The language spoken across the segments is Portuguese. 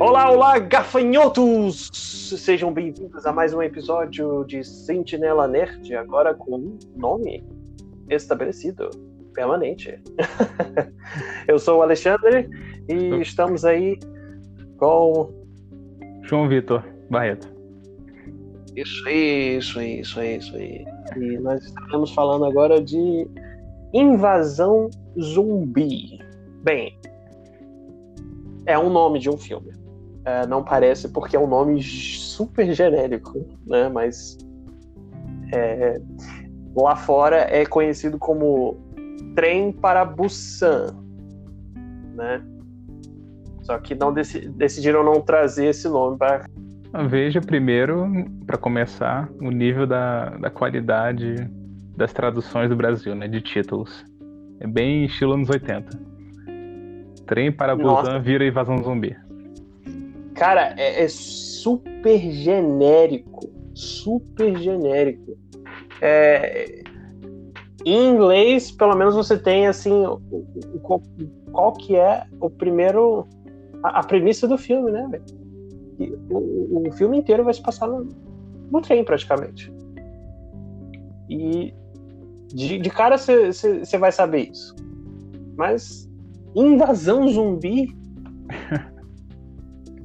Olá, olá, gafanhotos! Sejam bem-vindos a mais um episódio de Sentinela Nerd, agora com um nome estabelecido, permanente. Eu sou o Alexandre e estamos aí com. João Vitor Barreto. Isso aí, isso aí, isso aí, isso aí. E nós estamos falando agora de invasão zumbi. Bem, é um nome de um filme. É, não parece porque é um nome super genérico, né? Mas é, lá fora é conhecido como Trem para Busan, né? Só que não dec decidiram não trazer esse nome para Veja primeiro, para começar, o nível da, da qualidade das traduções do Brasil, né? De títulos. É bem estilo anos 80. Trem para Busan vira invasão zumbi. Cara, é, é, super genérico. Super genérico. É, em inglês, pelo menos você tem assim. O, o, qual, que é o primeiro. A, a premissa do filme, né? O, o, filme inteiro vai se passar no, no trem, praticamente. E de, de cara você vai saber isso. Mas invasão zumbi.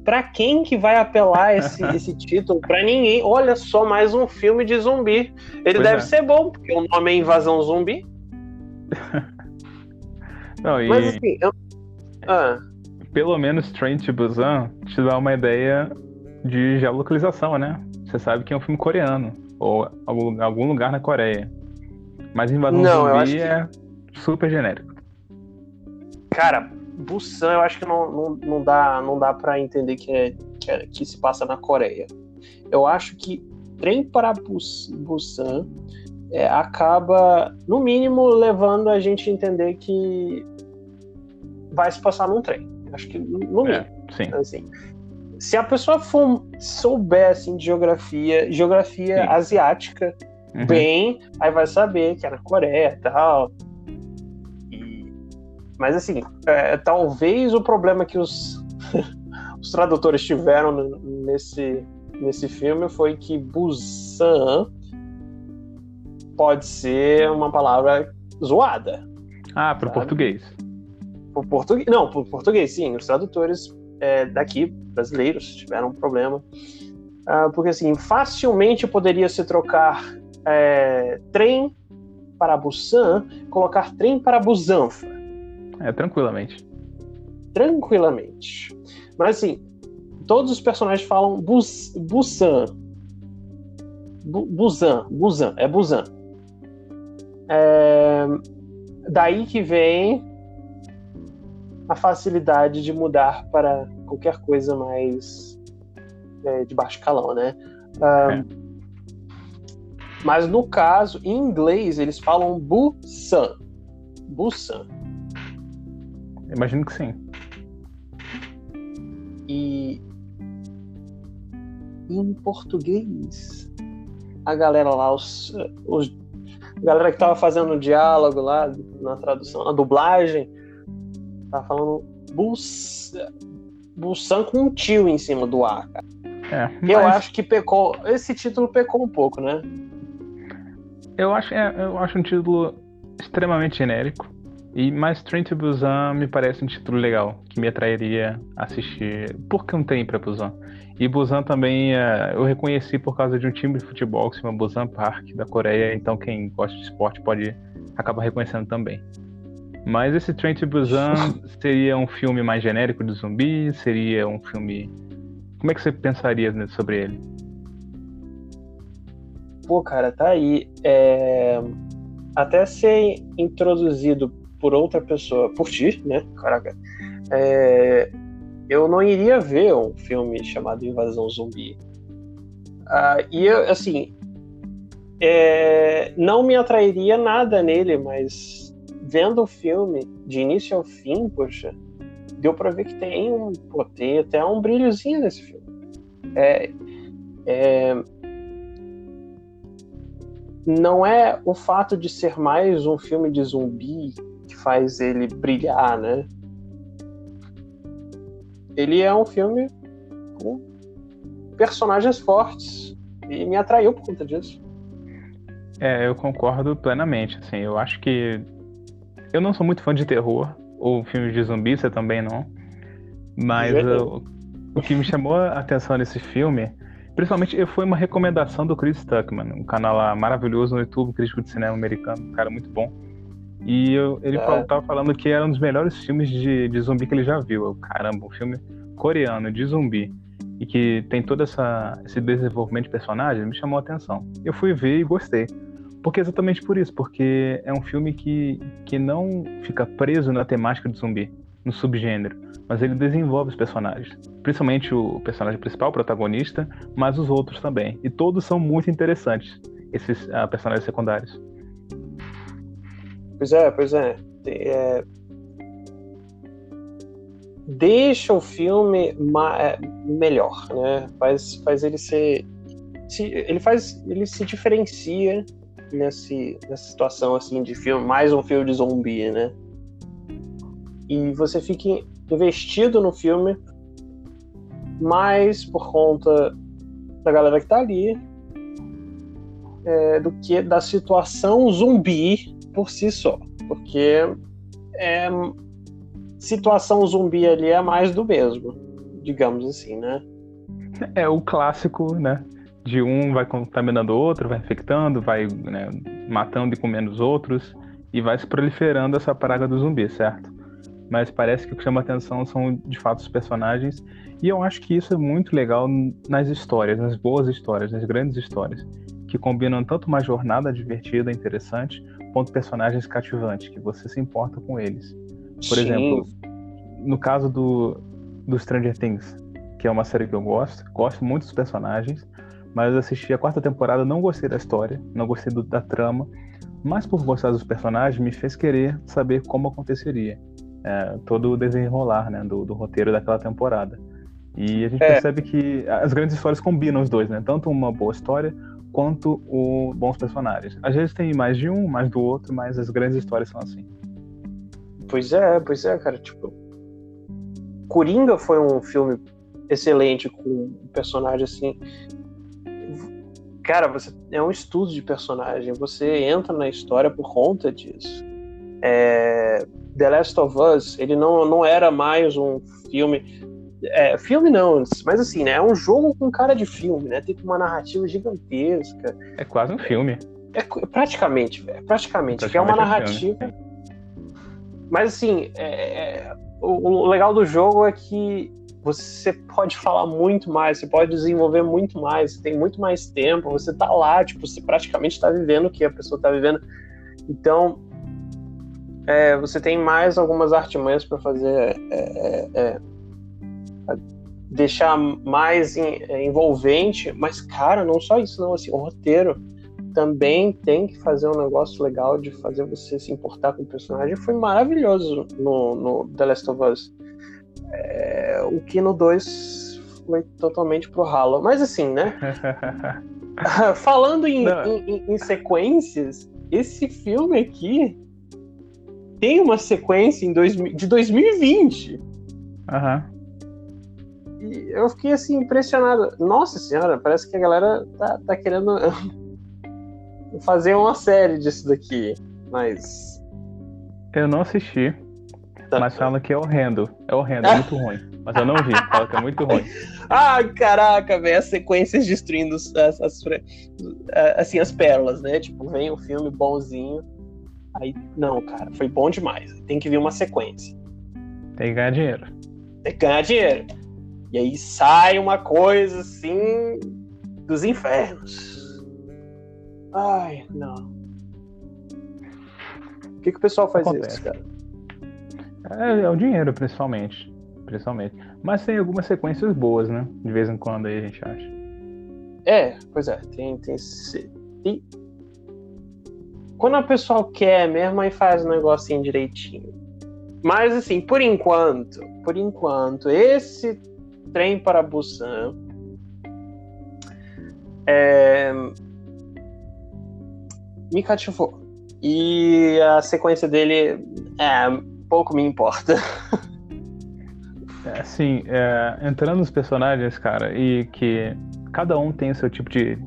pra quem que vai apelar esse, esse título? Pra ninguém. Olha só, mais um filme de zumbi. Ele pois deve é. ser bom, porque o nome é Invasão Zumbi. Não, e... Mas assim, eu... ah. pelo menos Train to Busan te dá uma ideia de geolocalização, né? Você sabe que é um filme coreano, ou algum, algum lugar na Coreia. Mas Invasão Não, Zumbi é super genérico. Cara, Busan eu acho que não, não, não dá, não dá para entender que, é, que, é, que se passa na Coreia. Eu acho que Trem para Busan é, acaba, no mínimo, levando a gente a entender que vai se passar num trem. Acho que no é, mínimo. É, sim. Assim, se a pessoa for, souber assim, de geografia, geografia sim. asiática, uhum. bem, aí vai saber que é na Coreia e tal. Mas assim, é, talvez o problema que os, os tradutores tiveram nesse, nesse filme foi que Busan pode ser uma palavra zoada. Ah, para o português. Por português. Não, por português, sim. Os tradutores é, daqui, brasileiros, tiveram um problema. Ah, porque assim, facilmente poderia se trocar é, trem para Busan, colocar trem para Busanfa. É, tranquilamente. Tranquilamente. Mas assim, todos os personagens falam Bus, Busan. Bu, Busan, Busan, é Busan. É, daí que vem a facilidade de mudar para qualquer coisa mais é, de baixo calão, né? é. Mas no caso, em inglês, eles falam Busan. Busan. Imagino que sim. E em português, a galera lá, os, os a galera que tava fazendo o diálogo lá na tradução, na dublagem, tava falando Bus, Busan com um tio em cima do A, cara. É, mas... Eu acho que pecou. Esse título pecou um pouco, né? Eu acho, é, eu acho um título extremamente genérico. E mais Train to Busan me parece um título legal, que me atrairia assistir. Por tem pra Busan? E Busan também é, eu reconheci por causa de um time de futebol que se chama Busan Park, da Coreia, então quem gosta de esporte pode acabar reconhecendo também. Mas esse Train to Busan seria um filme mais genérico de zumbi? Seria um filme. Como é que você pensaria sobre ele? Pô, cara, tá aí. É... Até ser introduzido por outra pessoa, por ti, né? Caraca. É, eu não iria ver um filme chamado Invasão Zumbi. Ah, e eu, assim, é, não me atrairia nada nele, mas vendo o filme de início ao fim, poxa, deu para ver que tem um, pô, tem até um brilhozinho nesse filme. É, é, não é o fato de ser mais um filme de zumbi faz ele brilhar, né? Ele é um filme com personagens fortes e me atraiu por conta disso. É, eu concordo plenamente. Assim, eu acho que eu não sou muito fã de terror ou filmes de zumbi, você também não. Mas eu, o que me chamou a atenção nesse filme, principalmente, foi uma recomendação do Chris Tuckman, um canal maravilhoso no YouTube, crítico de cinema americano, um cara muito bom. E eu, ele é. tava falando que era um dos melhores filmes de, de zumbi que ele já viu. Eu, caramba, um filme coreano de zumbi e que tem todo essa, esse desenvolvimento de personagem me chamou a atenção. Eu fui ver e gostei. Porque exatamente por isso, porque é um filme que, que não fica preso na temática de zumbi, no subgênero, mas ele desenvolve os personagens. Principalmente o personagem principal, o protagonista, mas os outros também. E todos são muito interessantes, esses uh, personagens secundários. Pois é, pois é. é... Deixa o filme é, melhor, né? Faz, faz ele ser. Se, ele faz. Ele se diferencia nesse, nessa situação assim de filme, mais um filme de zumbi, né? E você fica investido no filme mais por conta da galera que tá ali é, do que da situação zumbi por si só. Porque é, situação zumbi ali é mais do mesmo, digamos assim, né? É o clássico, né? de um vai contaminando o outro, vai infectando, vai né, matando e comendo os outros, e vai se proliferando essa praga do zumbi, certo? Mas parece que o que chama atenção são de fato os personagens, e eu acho que isso é muito legal nas histórias, nas boas histórias, nas grandes histórias, que combinam tanto uma jornada divertida, interessante, quanto personagens cativantes, que você se importa com eles. Por Sim. exemplo, no caso do, do Stranger Things, que é uma série que eu gosto, gosto muito dos personagens, mas eu assisti a quarta temporada, não gostei da história, não gostei do, da trama, mas por gostar dos personagens me fez querer saber como aconteceria é, todo o desenrolar né, do, do, roteiro daquela temporada. E a gente é. percebe que as grandes histórias combinam os dois, né? Tanto uma boa história quanto o bons personagens. Às vezes tem mais de um, mais do outro, mas as grandes histórias são assim. Pois é, pois é, cara. Tipo, Coringa foi um filme excelente com um personagem assim cara, você é um estudo de personagem, você entra na história por conta disso. É, The Last of Us, ele não, não era mais um filme. É, filme não, mas assim, né? É um jogo com cara de filme, né? Tem uma narrativa gigantesca. É quase um filme. É, é praticamente, velho. Praticamente. praticamente. é uma narrativa. É mas assim, é, é, o, o legal do jogo é que você pode falar muito mais, você pode desenvolver muito mais, você tem muito mais tempo, você tá lá, tipo, você praticamente está vivendo o que a pessoa está vivendo. Então, é, você tem mais algumas artimanhas para fazer é, é, é deixar mais envolvente, mas cara, não só isso, não, assim, o roteiro também tem que fazer um negócio legal de fazer você se importar com o personagem. Foi maravilhoso no, no The Last of Us. É, o que no 2 foi totalmente pro ralo. Mas assim, né? Falando em, em, em, sequências, esse filme aqui tem uma sequência em dois, de 2020. Aham. Uhum. Eu fiquei assim, impressionado. Nossa senhora, parece que a galera tá, tá querendo fazer uma série disso daqui. Mas. Eu não assisti. Tá. Mas falam que é horrendo. É horrendo, é muito ruim. Mas eu não vi, fala que é muito ruim. Ah, caraca, velho, as sequências destruindo as, as, assim, as pérolas, né? Tipo, vem um filme bonzinho. Aí, não, cara, foi bom demais. Tem que vir uma sequência. Tem que ganhar dinheiro. Tem que ganhar dinheiro. E aí sai uma coisa assim dos infernos. Ai, não. O que, que o pessoal faz Acontece. isso, cara? É, é o dinheiro, principalmente. Principalmente. Mas tem algumas sequências boas, né? De vez em quando aí a gente acha. É, pois é. Tem. tem, tem... Quando a pessoa quer mesmo, aí faz o negocinho direitinho. Mas assim, por enquanto, por enquanto, esse trem para Busan é... me cativou. E a sequência dele é pouco me importa. Assim, é, entrando nos personagens, cara, e que cada um tem o seu tipo de.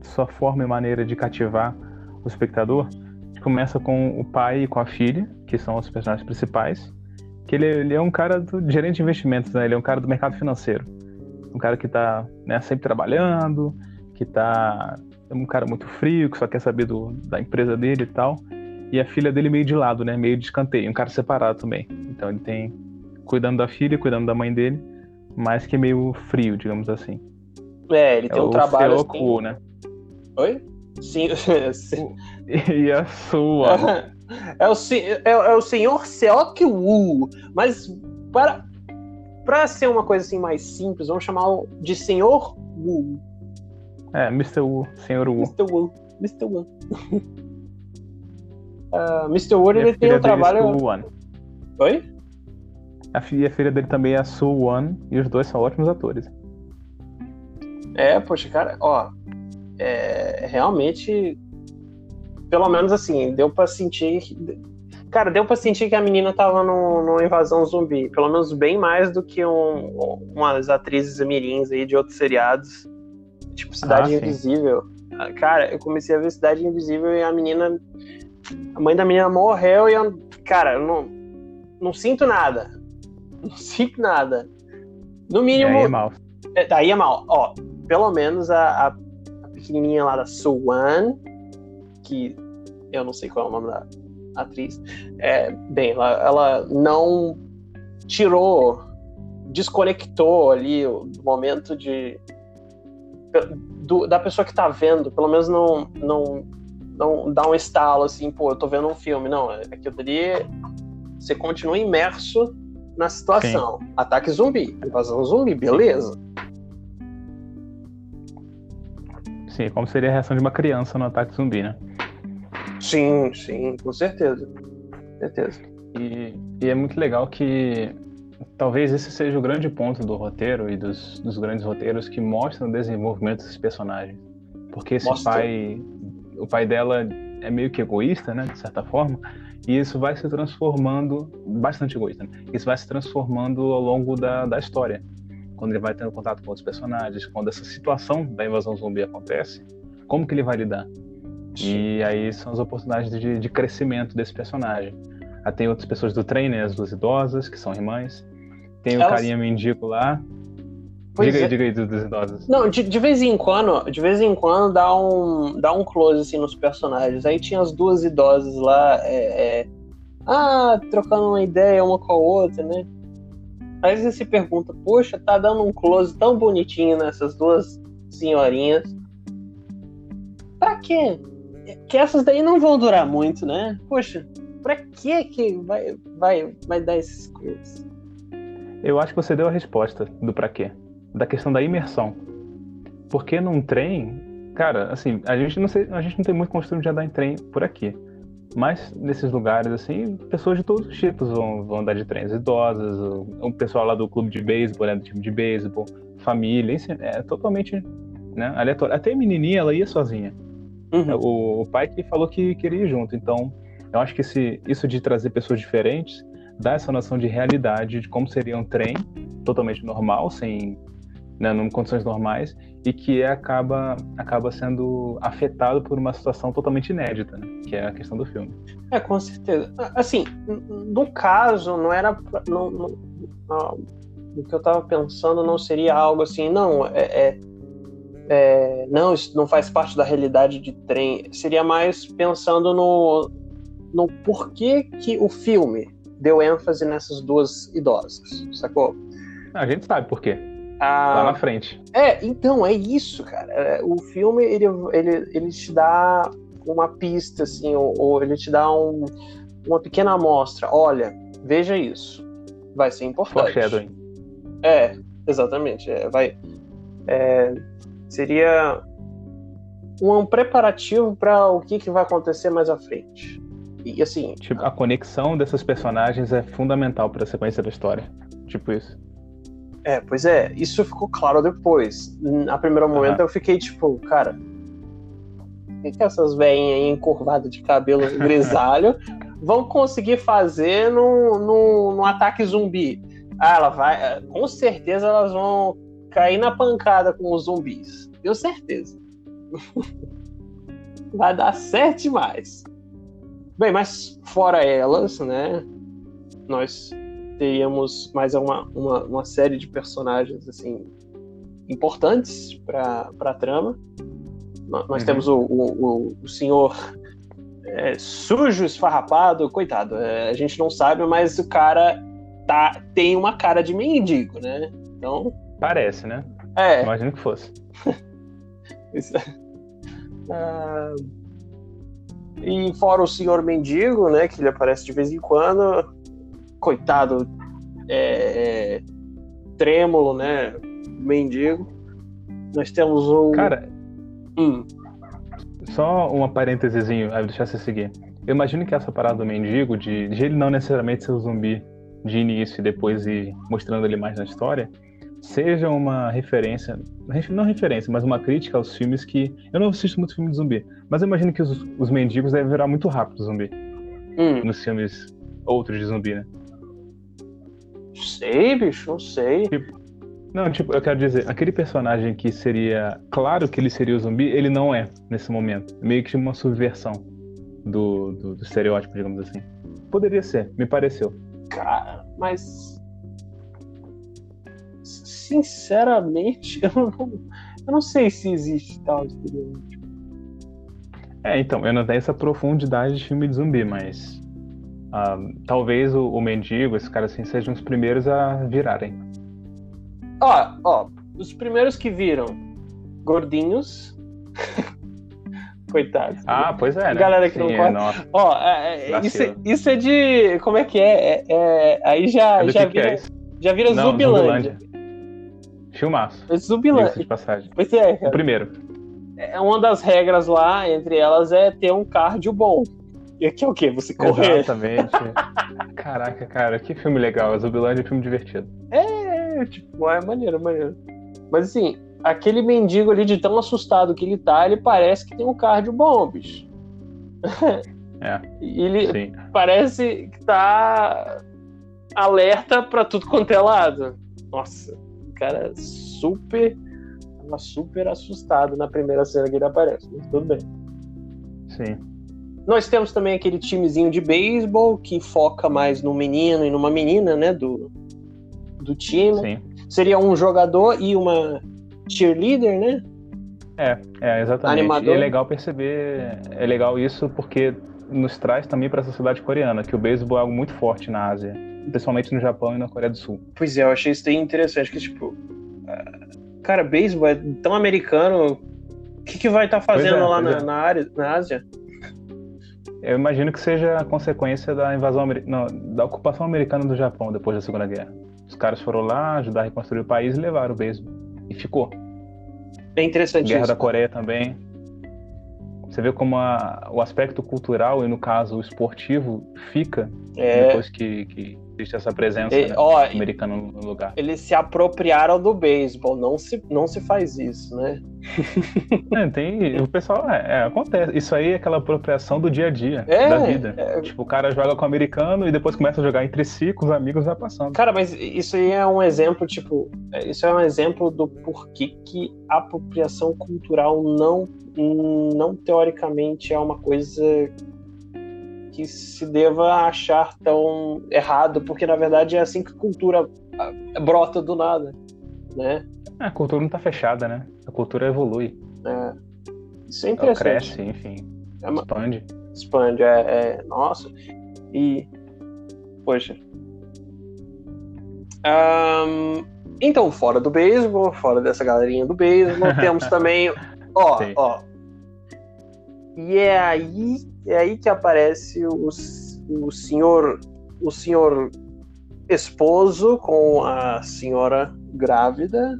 sua forma e maneira de cativar o espectador. A gente começa com o pai e com a filha, que são os personagens principais. Que ele, ele é um cara do gerente de investimentos, né? Ele é um cara do mercado financeiro. Um cara que tá né, sempre trabalhando, que tá. É um cara muito frio, que só quer saber do, da empresa dele e tal. E a filha dele meio de lado, né? Meio de escanteio. Um cara separado também. Então ele tem cuidando da filha, cuidando da mãe dele, mas que é meio frio, digamos assim. É, ele tem é um trabalho. Seoku, assim... né? Oi? Sim. e a sua. é, o, é, é o senhor Seok-woo. Mas para, para ser uma coisa assim mais simples, vamos chamá-lo de senhor Wu. É, Mr. Wu, senhor Wu. Mr. Wu. Mr. Wu. uh, Mr. Wu, ele tem um trabalho. Oi? A filha, a filha dele também é a Sue Won, e os dois são ótimos atores. É, poxa, cara, ó, é, realmente, pelo menos assim, deu pra sentir. Cara, deu pra sentir que a menina tava no, numa invasão zumbi. Pelo menos bem mais do que um, umas atrizes mirins aí de outros seriados. Tipo, Cidade ah, Invisível. Cara, eu comecei a ver Cidade Invisível e a menina. A mãe da menina morreu e eu. Cara, eu não, não sinto nada. Não sinto nada. No mínimo. Daí é mal. Daí é mal. Ó, pelo menos a, a, a pequenininha lá da Suwan, que eu não sei qual é o nome da atriz, é, bem, ela, ela não tirou, desconectou ali o momento de. Do, da pessoa que tá vendo, pelo menos não, não, não dá um estalo assim, pô, eu tô vendo um filme. Não, aquilo ali você continua imerso na situação. Sim. Ataque zumbi, invasão zumbi, beleza. Sim, como seria a reação de uma criança no ataque zumbi, né? Sim, sim, com certeza. Com certeza. E, e, é muito legal que talvez esse seja o grande ponto do roteiro e dos, dos grandes roteiros que mostram o desenvolvimento desses personagens. Porque esse Mostra. pai, o pai dela é meio que egoísta, né, de certa forma, e isso vai se transformando, bastante egoísta, né? isso vai se transformando ao longo da, da história. Quando ele vai tendo contato com outros personagens, quando essa situação da invasão zumbi acontece, como que ele vai lidar? E aí são as oportunidades de, de crescimento desse personagem. Aí tem outras pessoas do trem, né? As duas idosas, que são irmãs. Tem o Elas... carinha mendigo lá, Pois diga aí, é. diga aí dos idosos. Não, de, de, vez em quando, de vez em quando dá um, dá um close assim nos personagens. Aí tinha as duas idosas lá, é, é, ah, trocando uma ideia uma com a outra, né? Aí você se pergunta, poxa, tá dando um close tão bonitinho nessas duas senhorinhas. Pra quê? Que essas daí não vão durar muito, né? Poxa, pra que que vai, vai, vai dar esses close? Eu acho que você deu a resposta do pra quê da questão da imersão. Porque num trem, cara, assim, a gente não, sei, a gente não tem muito costume de andar em trem por aqui. Mas nesses lugares, assim, pessoas de todos os tipos vão, vão andar de trens. Idosas, o, o pessoal lá do clube de beisebol, né, do time de beisebol, família, isso é totalmente né, aleatório. Até a menininha, ela ia sozinha. Uhum. O, o, pai que falou que queria ir junto. Então, eu acho que esse, isso de trazer pessoas diferentes dá essa noção de realidade de como seria um trem totalmente normal, sem né, em condições normais, e que acaba, acaba sendo afetado por uma situação totalmente inédita, né, que é a questão do filme. É, com certeza. Assim, no caso, não era. Não, não, não, o que eu estava pensando não seria algo assim, não, é, é, é, não, isso não faz parte da realidade de trem. Seria mais pensando no, no porquê que o filme deu ênfase nessas duas idosas, sacou? A gente sabe por quê. Ah, Lá na frente. É, então, é isso, cara. É, o filme, ele, ele, ele te dá uma pista, assim, ou, ou ele te dá um, uma pequena amostra. Olha, veja isso. Vai ser importante. Foreshadowing. É, exatamente. É, vai, é, seria um preparativo para o que, que vai acontecer mais à frente. E assim. Tipo, a conexão dessas personagens é fundamental para a sequência da história. Tipo isso. É, pois é, isso ficou claro depois. A primeiro momento uhum. eu fiquei tipo, cara, o que, que essas velhinhas aí encurvadas de cabelo grisalho vão conseguir fazer no, no, no ataque zumbi? Ah, ela vai. Com certeza elas vão cair na pancada com os zumbis. Tenho certeza. vai dar certo demais. Bem, mas fora elas, né? Nós teríamos mais uma, uma, uma série de personagens assim importantes para a trama. Nós uhum. temos o, o, o senhor é, sujo, esfarrapado, coitado. É, a gente não sabe, mas o cara tá, tem uma cara de mendigo, né? Então. Parece, né? É. Imagino que fosse. Isso. Ah, e fora o senhor mendigo, né? Que ele aparece de vez em quando. Coitado, é, é, trêmulo, né? Mendigo. Nós temos o. Cara. Hum. Só uma parêntesezinho, aí deixar você seguir. Eu imagino que essa parada do mendigo, de, de ele não necessariamente ser o zumbi de início e depois ir mostrando ele mais na história, seja uma referência, não referência, mas uma crítica aos filmes que. Eu não assisto muito filme de zumbi, mas eu imagino que os, os mendigos devem virar muito rápido zumbi. Hum. Nos filmes outros de zumbi, né? Sei, bicho, não sei. Tipo, não, tipo, eu quero dizer, aquele personagem que seria. Claro que ele seria o zumbi, ele não é nesse momento. Meio que uma subversão do, do, do estereótipo, digamos assim. Poderia ser, me pareceu. Cara, mas. Sinceramente, eu não, eu não sei se existe tal estereótipo. É, então, eu não tenho essa profundidade de filme de zumbi, mas. Uh, talvez o, o mendigo, esses caras assim, sejam os primeiros a virarem. Ó, ó, os primeiros que viram gordinhos. Coitados. Ah, pois é. Né? Galera que Sim, não corre. Ó, é, é, isso, isso, é de. Como é que é? é, é aí já, é já, vira, já vira não, Zubilândia. Filmaço. É Zubilândia. De passagem. Pois é. Cara. O primeiro. É, uma das regras lá, entre elas, é ter um cardio bom. E aqui é o quê? Você correr? Exatamente. Caraca, cara, que filme legal. A Zubilândia é um filme divertido. É, tipo, é maneiro, é maneiro. Mas assim, aquele mendigo ali, de tão assustado que ele tá, ele parece que tem um cardio bom, bicho. É. ele sim. parece que tá alerta pra tudo quanto é lado. Nossa, cara super. Tava super assustado na primeira cena que ele aparece, mas tudo bem. Sim. Nós temos também aquele timezinho de beisebol que foca mais no menino e numa menina, né? Do, do time. Sim. Seria um jogador e uma cheerleader, né? É, é exatamente. Animador. E é legal perceber, é legal isso porque nos traz também para a sociedade coreana, que o beisebol é algo muito forte na Ásia, principalmente no Japão e na Coreia do Sul. Pois é, eu achei isso bem interessante, que tipo, ah, cara, beisebol é tão americano, o que, que vai estar tá fazendo é, lá na, é. na, área, na Ásia? Eu imagino que seja a consequência da invasão, não, da ocupação americana do Japão depois da Segunda Guerra. Os caras foram lá ajudar a reconstruir o país e levaram o beisebol. E ficou. É interessante Guerra isso. da Coreia também. Você vê como a, o aspecto cultural e, no caso, o esportivo fica é... depois que, que existe essa presença e, né, ó, americana no lugar. Eles se apropriaram do beisebol, não se, não se faz isso, né? É, tem, o pessoal, é, é, acontece. Isso aí é aquela apropriação do dia a dia, é, da vida. É... Tipo, o cara joga com o americano e depois começa a jogar entre si, com os amigos, vai passando. Cara, mas isso aí é um exemplo, tipo, é, isso é um exemplo do porquê que a apropriação cultural não, não teoricamente é uma coisa que se deva achar tão errado, porque na verdade é assim que a cultura ah, brota do nada, né? É, a cultura não está fechada, né? A cultura evolui. É. Isso é interessante. Ela cresce, enfim. É uma... Expande. Expande, é, é, Nossa. E. Poxa. Um... Então, fora do beisebol, fora dessa galerinha do beisebol, temos também. Ó, Sim. ó. E é aí é aí que aparece o, o senhor o senhor esposo com a senhora grávida.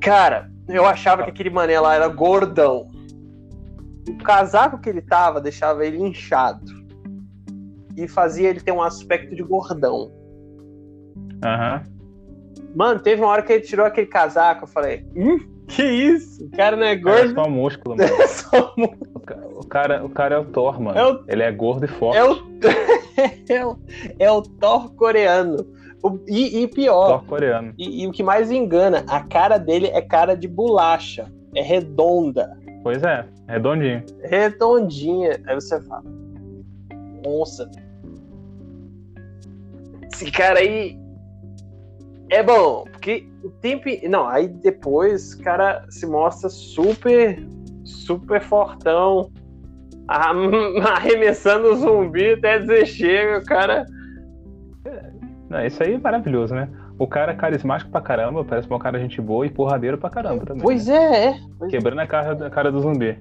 Cara, eu achava que aquele mané lá era gordão. O casaco que ele tava deixava ele inchado. E fazia ele ter um aspecto de gordão. Aham. Uhum. Mano, teve uma hora que ele tirou aquele casaco, eu falei, hum, que isso? O cara não é gordo. É só músculo, mano. É só músculo. O cara, o cara é o Thor, mano. É o... Ele é gordo e forte. É o... é, o, é o Thor coreano. O- e, e pior, Thor coreano. e, e o que mais engana, a cara dele é cara de bolacha. É redonda. Pois é, redondinho. redondinha. Aí você fala, nossa, esse cara aí é bom, porque o tempo. Não, aí depois o cara se mostra super, super fortão, arrem- arremessando o zumbi até dizer chega, o cara. Não, isso aí é maravilhoso, né? O cara é carismático pra caramba, parece um cara gente boa e porradeiro pra caramba também. Pois né? é, é. Pois Quebrando a cara, a cara do zumbi.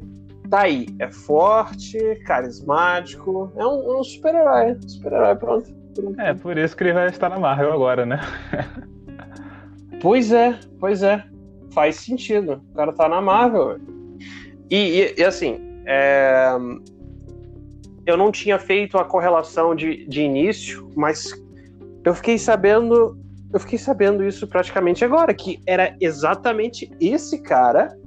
Tá aí, é forte, carismático, é um, um super-herói, super-herói, pronto. É, por isso que ele vai estar na Marvel agora, né? Pois é, pois é. Faz sentido. O cara tá na Marvel. E, e- e, assim, é, eu não tinha feito a correlação de, de início, mas eu fiquei sabendo. Eu fiquei sabendo isso praticamente agora, que era exatamente esse cara,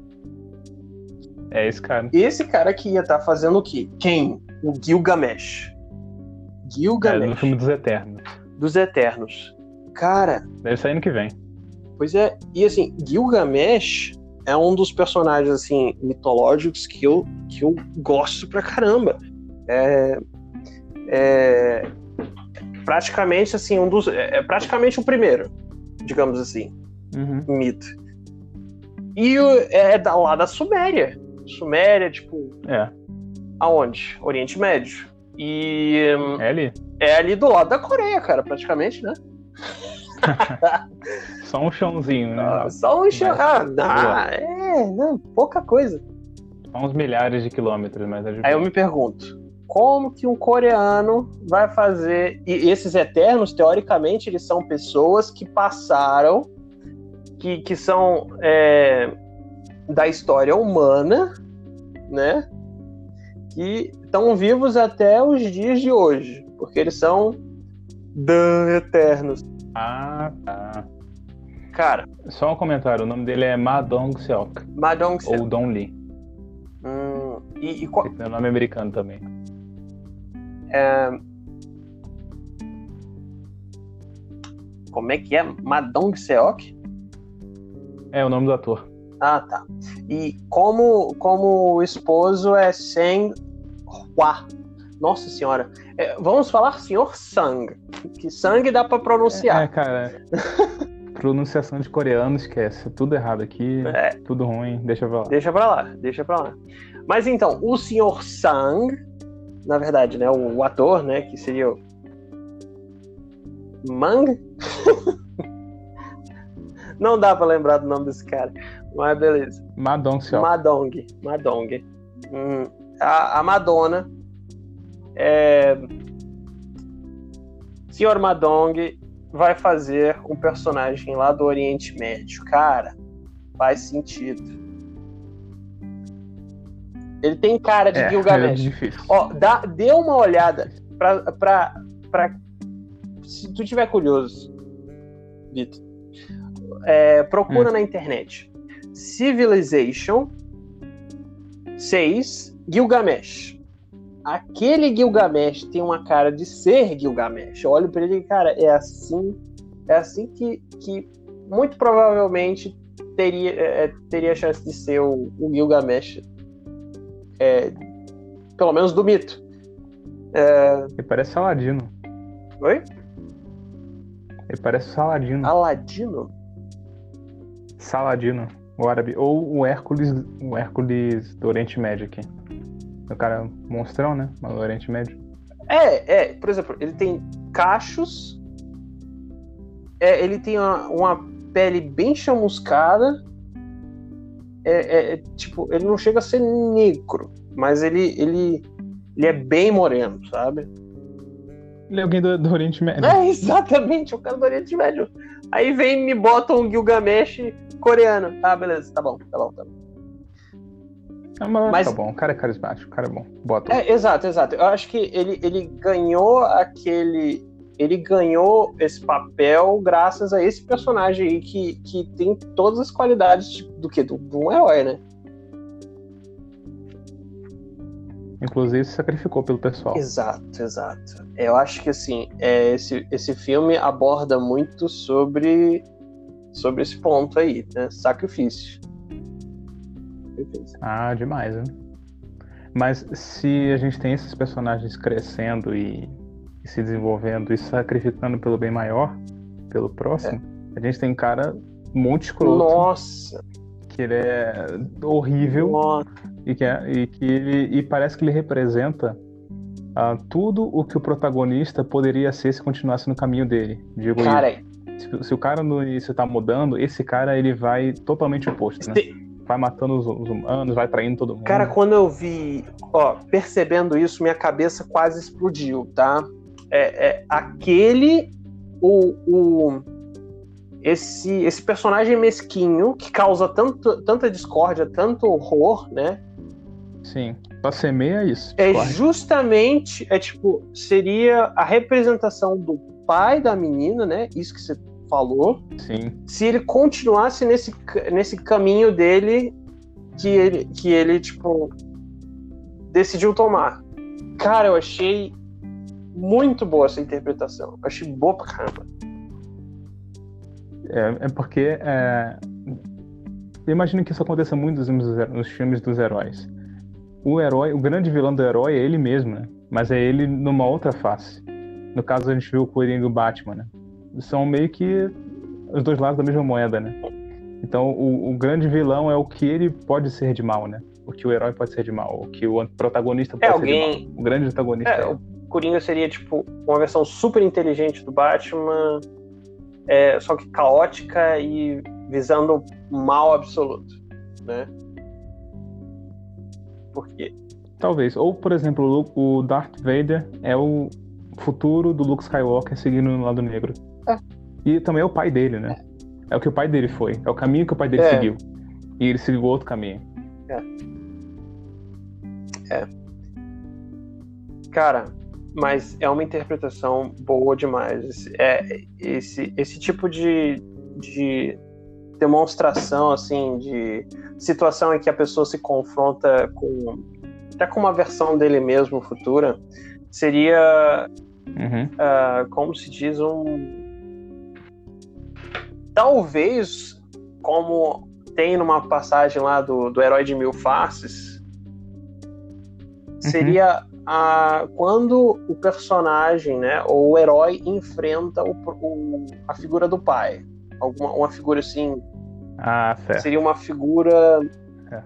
É esse cara. esse cara que ia estar fazendo o quê? Quem? O Gilgamesh. É, Gilgamesh no filme dos Eternos. dos Eternos. Cara, Deve sair ano que vem. Pois é, e assim, Gilgamesh é um dos personagens assim mitológicos que eu, que eu gosto pra caramba. É, é praticamente assim um dos é é praticamente o primeiro, digamos assim, Uhum. mito. E o- é da lá da Suméria. Suméria, tipo, É, aonde? Oriente Médio. E é ali. é ali do lado da Coreia, cara, praticamente, né? Só um chãozinho, né? Ah, Só um chão. Ah, é, não, pouca coisa. Só uns milhares de quilômetros, mas é Aí eu me pergunto, como que um coreano vai fazer. E esses eternos, teoricamente, eles são pessoas que passaram, que, que são é, da história humana, né? Que estão vivos até os dias de hoje, porque eles são dan eternos. Ah, tá. Cara, Só um comentário, o nome dele é Ma Dong Seok, Madong ou Dong Lee. hum, e, e qual- Esse é nome americano também. como é que é? Madong Seok? É o nome do ator. Ah, tá. E como, como o esposo é Seng Hua. Nossa senhora. É, vamos falar senhor Sang. Que Sang dá pra É, pronunciar. cara. pronunciação de coreano, esquece. Tudo errado aqui, É. tudo ruim, deixa pra lá. Deixa pra lá, deixa pra lá. Mas então, o senhor Sang, na verdade, né, o, o ator, né, que seria o Mang? Não dá pra lembrar do nome desse cara, mas beleza. Ma Dong Seok. Madong. Madong. Hum, a, a Madonna. É... Senhor Madong vai fazer um personagem lá do Oriente Médio. Cara, faz sentido. Ele tem cara de é, é Gilgamesh. difícil. Ó, dá, dê uma olhada pra, pra, pra. Se tu tiver curioso, Vitor, é, procura Hum. na internet. Civilization 6 Gilgamesh. Aquele Gilgamesh tem uma cara de ser Gilgamesh. Eu olho pra ele e, cara, é assim. É assim que, que muito provavelmente teria, é, teria chance de ser o, o Gilgamesh. É, pelo menos do mito. Ele parece Saladino. Oi? Ele parece Saladino. Aladino? Saladino, o árabe. Ou o Hércules, o Hércules do Oriente Médio aqui. O cara monstrão, né? Mas do Oriente Médio. É, é. Por exemplo, ele tem cachos. É, ele tem uma, uma pele bem chamuscada. É, é, é, tipo, ele não chega a ser negro, mas ele, ele, ele é bem moreno, sabe? Ele é alguém do, do Oriente Médio. É, exatamente, o cara do Oriente Médio. Aí vem e me bota um Gilgamesh coreano. Ah, beleza, tá bom, tá bom, tá bom. Ah, mas, Mas- tá bom, o cara é carismático, o cara é bom. Bota. É, exato, exato. Eu acho que ele, ele ganhou aquele. Ele ganhou esse papel graças a esse personagem aí que, que tem todas as qualidades de- do que? Do, de um herói, né? Inclusive se sacrificou pelo pessoal. Exato, exato. Eu acho que assim, é, esse, esse filme aborda muito sobre, sobre esse ponto aí, né? Sacrifício. Ah, demais, né? Mas se a gente tem esses personagens crescendo e, e se desenvolvendo e sacrificando pelo bem maior, pelo próximo, é. a gente tem um cara muito escroto. Nossa! Que ele é horrível. Nossa. E que, é, e que ele, e parece que ele representa uh, tudo o que o protagonista poderia ser se continuasse no caminho dele. Digo cara, se, se, o cara no início tá mudando, esse cara ele vai totalmente oposto, né? Vai matando os, os, humanos, vai traindo todo mundo. Cara, quando eu vi, ó, percebendo isso, minha cabeça quase explodiu, tá? É, é aquele o, o esse, esse personagem mesquinho que causa tanto, tanta discórdia, tanto horror, né? Sim, só semeia isso. É justamente, é tipo, seria a representação do pai da menina, né? Isso que você falou. Sim. Se ele continuasse nesse, nesse caminho dele que ele, que ele, tipo, decidiu tomar. Cara, eu achei muito boa essa interpretação. Eu achei boa pra caramba. É, é porque. É... Eu imagino que isso aconteça muito nos, nos filmes dos heróis. O herói, o grande vilão do herói é ele mesmo, né? Mas é ele numa outra face. No caso, a gente viu o Coringa e o Batman, né? São meio que os dois lados da mesma moeda, né? Então, o, o, grande vilão é o que ele pode ser de mal, né? O que o herói pode ser de mal, o que o protagonista pode é, ser alguém... de mal. O grande protagonista é, é. O Coringa seria, tipo, uma versão super inteligente do Batman, é, só que caótica e visando mal absoluto, né? Por quê? Talvez. Ou, por exemplo, o Darth Vader é o futuro do Luke Skywalker seguindo no lado negro. É. E também é o pai dele, né? É o que o pai dele foi. É o caminho que o pai dele É. seguiu. E ele seguiu outro caminho. Cara, mas é uma interpretação boa demais. Esse- É esse, esse tipo de, de demonstração, assim, de situação em que a pessoa se confronta com até com uma versão dele mesmo futura, seria Uhum. ah, como se diz, um. Talvez, como tem numa passagem lá do, do Herói de Mil Faces, seria a, quando o personagem, né, ou o herói enfrenta o, o- a figura do pai. Alguma, uma figura assim, Ah, certo. seria uma figura. É.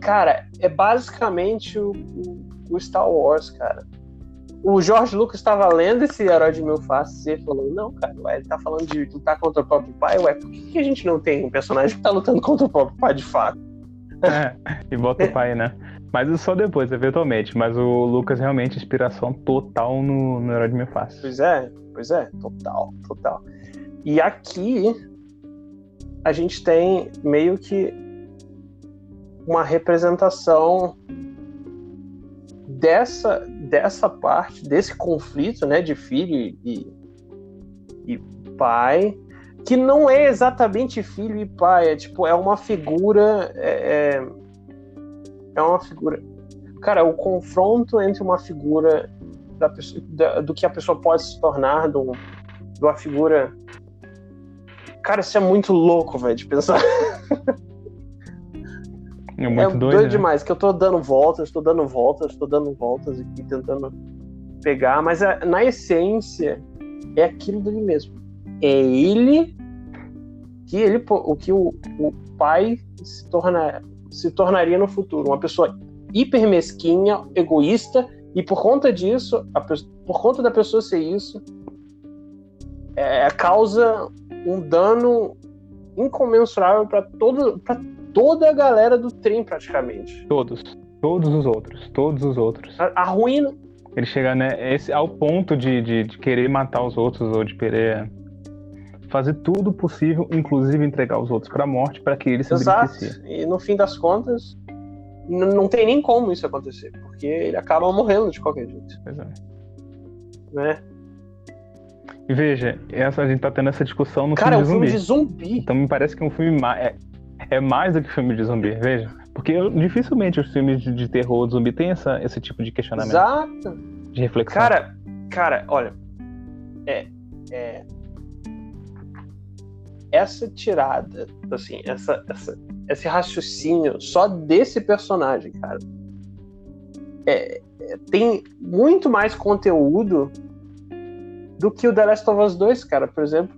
Cara, é basicamente o, o- o Star Wars, cara. O George Lucas estava lendo esse herói de mil faces e falou: Não, cara, ué, ele tá falando de lutar contra o próprio pai, ué, por que, que a gente não tem um personagem que tá lutando contra o próprio pai de fato? É, e bota o pai, né? Mas isso só depois, eventualmente. Mas o Lucas realmente inspiração total no, no Herói de Mil Faces. Pois é, pois é, total, total. E aqui a gente tem meio que uma representação dessa, dessa parte, desse conflito, né, de filho e, e pai, que não é exatamente filho e pai, é tipo, é uma figura, é, é, é uma figura, cara, o confronto entre uma figura da pessoa, da- do que a pessoa pode se tornar, do, de uma figura, cara, isso é muito louco, velho, de pensar. É muito é doido, doido né? demais, que eu tô dando voltas, tô dando voltas, tô dando voltas aqui, tentando pegar, mas a- na essência é aquilo dele mesmo. É ele que ele o que o, o pai se, torna, se tornaria no futuro, uma pessoa hiper mesquinha, egoísta, e por conta disso, a por conta da pessoa ser isso, é, causa um dano incomensurável para todo toda a galera do trem praticamente. Todos. Todos os outros. Todos os outros. A, a ruína. Ele chega né, esse, ao ponto de, de, de querer matar os outros ou de querer fazer tudo possível, inclusive entregar os outros pra morte para que ele se Exato. beneficie. E no fim das contas, não tem nem como isso acontecer, porque ele acaba morrendo de qualquer jeito, Pois é. né? E veja, essa, a gente tá tendo essa discussão no Cara, é um filme filme de zumbi. Então me parece que é um filme é, é mais do que filme de zumbi, veja. Porque eu, dificilmente os filmes de, de terror zumbi têm essa, esse tipo de questionamento. Exato. De reflexão. Cara, cara, olha. É. é essa tirada, assim, essa, essa, esse raciocínio só desse personagem, cara. É, é, tem muito mais conteúdo do que o The Last of Us 2, cara, por exemplo.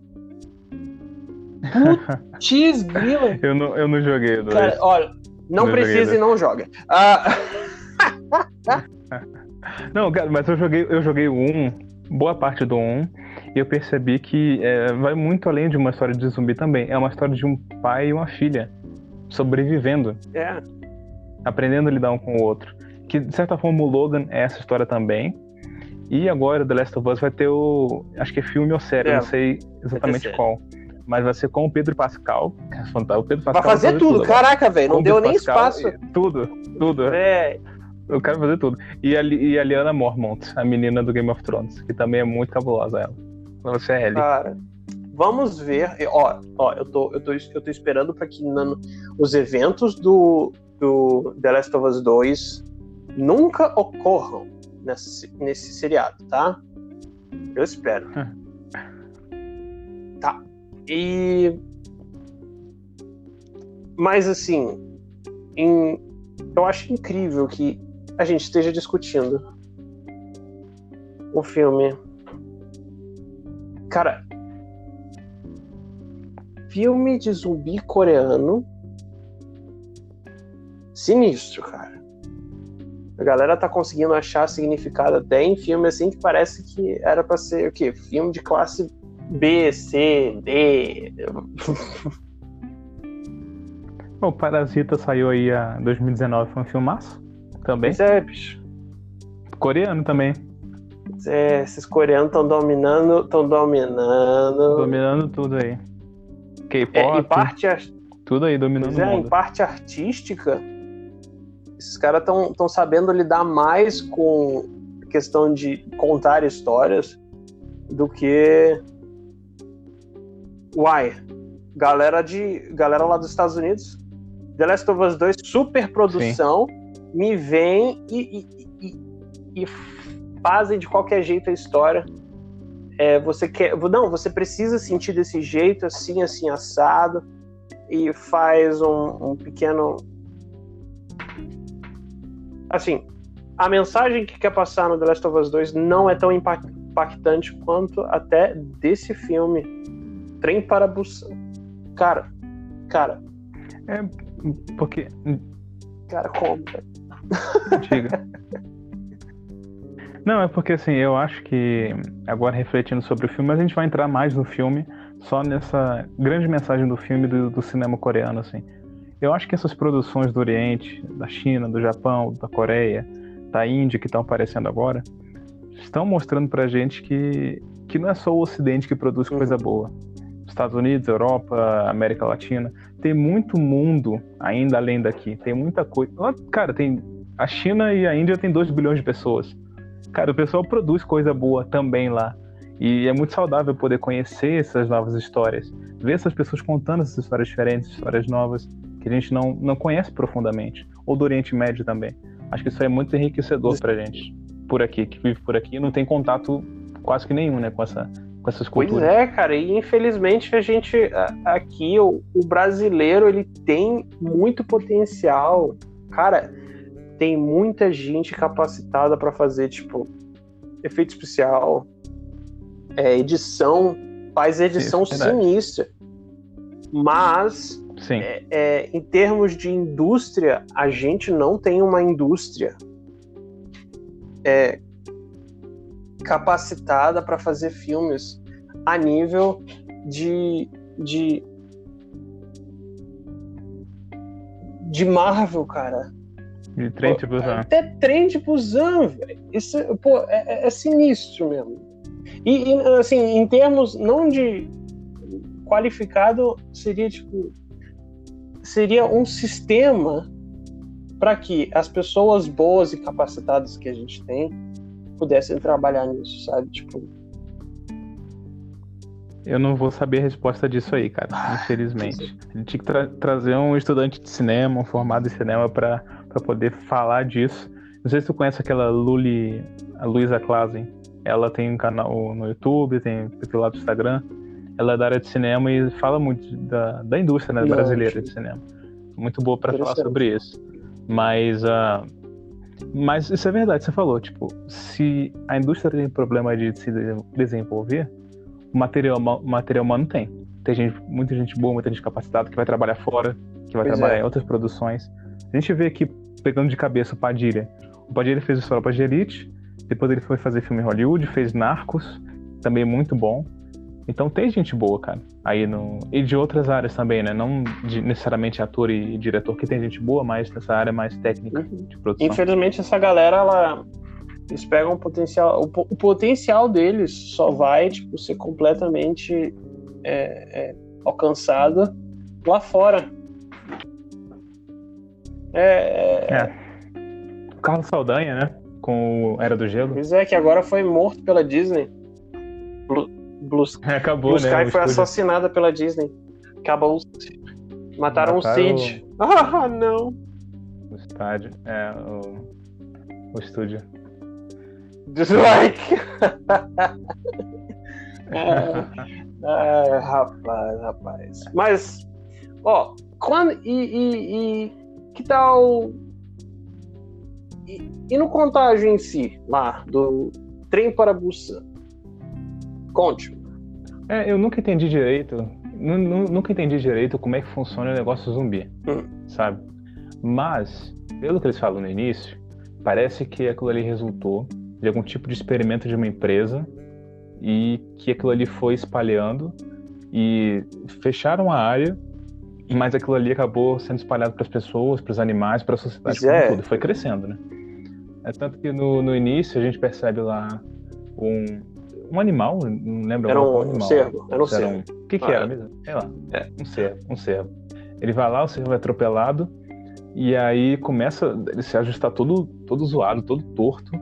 Putz, grila. Eu não, eu não joguei o 2. Cara, olha, não, não precisa e não joga. Ah... não, cara, mas eu joguei, eu joguei o 1, boa parte do 1, e eu percebi que é, vai muito além de uma história de zumbi também. É uma história de um pai e uma filha sobrevivendo. É. Aprendendo a lidar um com o outro. Que, de certa forma, o Logan é essa história também. E agora, The Last of Us vai ter o. Acho que é filme ou série, é, não sei exatamente qual. Mas vai ser com o Pedro Pascal. O Pedro Pascal vai fazer, vai tudo. tudo. Caraca, velho. Não deu nem Pascal, espaço. Tudo, tudo. É. Eu quero fazer tudo. E a, e a Liana Mormont, a menina do Game of Thrones, que também é muito cabulosa ela. Você é Ellie. Cara, vamos ver. Ó, ó eu, tô, eu, tô, eu tô esperando para que na, os eventos do, do The Last of Us 2 nunca ocorram nesse, nesse seriado, tá? Eu espero. E. Mas assim, em... eu acho incrível que a gente esteja discutindo o filme. Cara, filme de zumbi coreano sinistro, cara. A galera tá conseguindo achar significado até em filme assim que parece que era para ser o quê? Filme de classe B, C, D. o Parasita saiu aí a 2019, foi um filmaço também. Pois é, bicho. Coreano também. É, esses coreanos estão dominando, estão dominando. Dominando tudo aí. K-pop. É, em parte, tudo aí dominando é, em parte artística, esses caras estão sabendo lidar mais com questão de contar histórias do que Uai, galera de galera lá dos Estados Unidos, The Last of Us 2, super produção, Sim. me vem e, e, e, e, fazem de qualquer jeito a história. É, você quer, não, você precisa sentir desse jeito, assim, assim assado, e faz um, um pequeno assim, a mensagem que quer passar no The Last of Us 2 não é tão impactante quanto até desse filme. Trem para Busan. Cara, cara. É porque. Cara, como, Diga. Não, é porque assim, eu acho que agora refletindo sobre o filme, a gente vai entrar mais no filme, só nessa grande mensagem do filme do, do cinema coreano, assim. Eu acho que essas produções do Oriente, da China, do Japão, da Coreia, da Índia que estão aparecendo agora, estão mostrando pra gente que, que não é só o Ocidente que produz uhum. coisa boa. Estados Unidos, Europa, América Latina, tem muito mundo ainda além daqui. Tem muita coisa. Cara, tem a China e a Índia tem 2 bilhões de pessoas. Cara, o pessoal produz coisa boa também lá. E é muito saudável poder conhecer essas novas histórias, ver essas pessoas contando essas histórias diferentes, histórias novas que a gente não, não conhece profundamente, ou do Oriente Médio também. Acho que isso é muito enriquecedor pra gente, por aqui, que vive por aqui, não tem contato quase que nenhum, né, com, essa, com essas culturas. Pois é, cara, e infelizmente a gente, aqui, o, o brasileiro, ele tem muito potencial. Cara, tem muita gente capacitada para fazer, tipo, efeito especial, é, edição, faz edição Isso, sinistra. Mas é, é, em termos de indústria, a gente não tem uma indústria é, capacitada para fazer filmes a nível de, de de Marvel, cara. De trem de Busan. Até trem de Busan, velho. Isso, pô, é, é, é sinistro mesmo. E, e, assim, em termos não de qualificado, seria tipo seria um sistema para que as pessoas boas e capacitadas que a gente tem pudessem trabalhar nisso, sabe? Tipo. Eu não vou saber a resposta disso aí, cara, infelizmente. A gente tinha que tra trazer um estudante de cinema, um formado em cinema, para poder falar disso. Não sei se tu conhece aquela Luli, a Luisa Klassen. Ela tem um canal no YouTube, tem perfil lá do Instagram. Ela é da área de cinema e fala muito da, da indústria né, brasileira de cinema. Muito boa para falar sobre isso. Mas, uh, mas isso é verdade, você falou. Tipo, se a indústria tem problema de se desenvolver, o material, material humano tem. Tem gente, muita gente boa, muita gente capacitada que vai trabalhar fora, que vai pois trabalhar é. em outras produções. A gente vê aqui, pegando de cabeça o Padilha. O Padilha fez o Tropa de Elite, depois ele foi fazer filme em Hollywood, fez Narcos, também muito bom. Então tem gente boa, cara. Aí no. E de outras áreas também, né? Não necessariamente ator e diretor que tem gente boa, mas nessa área mais técnica uhum. de produção. Infelizmente, essa galera, ela. Eles pegam o potencial. O, o potencial deles só vai, tipo, ser completamente é, é, alcançado lá fora. É, é. é. Carlos Saldanha, né? Com o Era do Gelo. Pois é, que agora foi morto pela Disney. Blue, Acabou, Blue né, Sky foi assassinada pela Disney. Acabou. Mataram, Mataram o Cid. O... Ah, não. O estádio. É, o. O estúdio. Dislike! é, rapaz, rapaz. Mas, ó, quando. E, e, e que tal. E, e, no contágio em si, lá, do trem para Busan? Conte. É, eu nunca entendi direito. Nunca entendi direito como é que funciona o negócio zumbi, hum. sabe? Mas, pelo que eles falam no início, parece que aquilo ali resultou de algum tipo de experimento de uma empresa e que aquilo ali foi espalhando e fecharam a área, mas aquilo ali acabou sendo espalhado para as pessoas, para os animais, para a sociedade como é. tudo. Foi crescendo, né? É tanto que no, no início a gente percebe lá um, um animal, não lembro era um, animal. cervo, era um cervo. O que, que ah, era é. mesmo? Sei lá, é, um cervo, um cervo. Ele vai lá, o cervo é atropelado, e aí começa ele se ajustar todo, todo zoado, todo torto,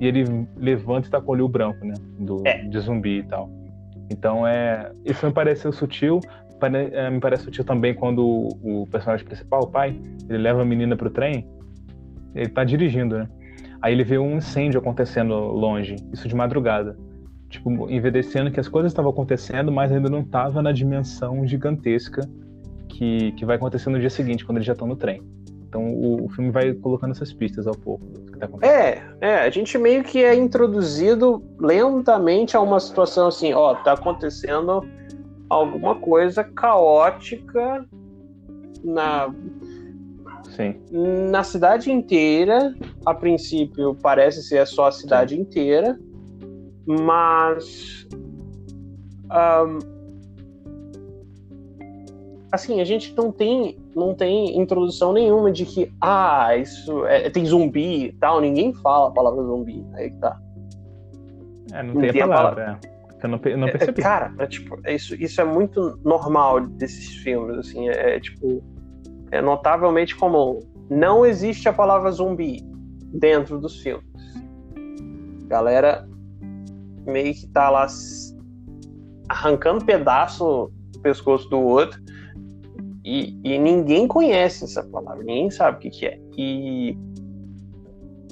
e ele levanta e tá com o olho branco, né? Do, é. De zumbi e tal. Então é. Isso me pareceu sutil. É, me parece sutil também quando o, o personagem principal, o pai, ele leva a menina pro trem, ele tá dirigindo, né? Aí ele vê um incêndio acontecendo longe, isso de madrugada tipo, envelhecendo que as coisas estavam acontecendo, mas ainda não estava na dimensão gigantesca que, que vai acontecer no dia seguinte, quando eles já estão no trem. Então o, o, filme vai colocando essas pistas ao pouco que tá acontecendo. É, é, a gente meio que é introduzido lentamente a uma situação assim, ó, tá acontecendo alguma coisa caótica na Sim. na cidade inteira. A princípio parece ser só a cidade Sim. inteira mas. Um, assim, a gente não tem, não tem introdução nenhuma de que, ah, isso é, tem zumbi e tal. Ninguém fala a palavra zumbi. Aí que tá. É, não, não tem, tem a palavra. A palavra. Eu não, não é, é, percebi. cara, é, tipo, isso, isso é muito normal desses filmes, assim, é, é tipo, é notavelmente comum. Não existe a palavra zumbi dentro dos filmes. Galera meio que tá lá arrancando pedaço do pescoço do outro e, e ninguém conhece essa palavra, ninguém sabe o que, que é. E.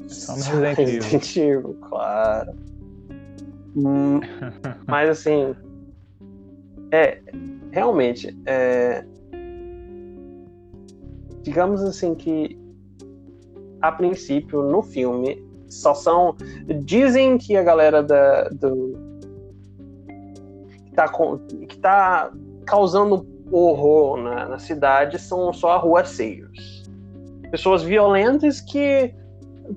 Só no Resident Evil. claro. Hum, mas assim. É. Realmente. É, digamos assim que. A princípio, no filme, só são. Dizem que a galera da, do. que tá, que tá causando horror na, na cidade são só arruaceiros. Pessoas violentas que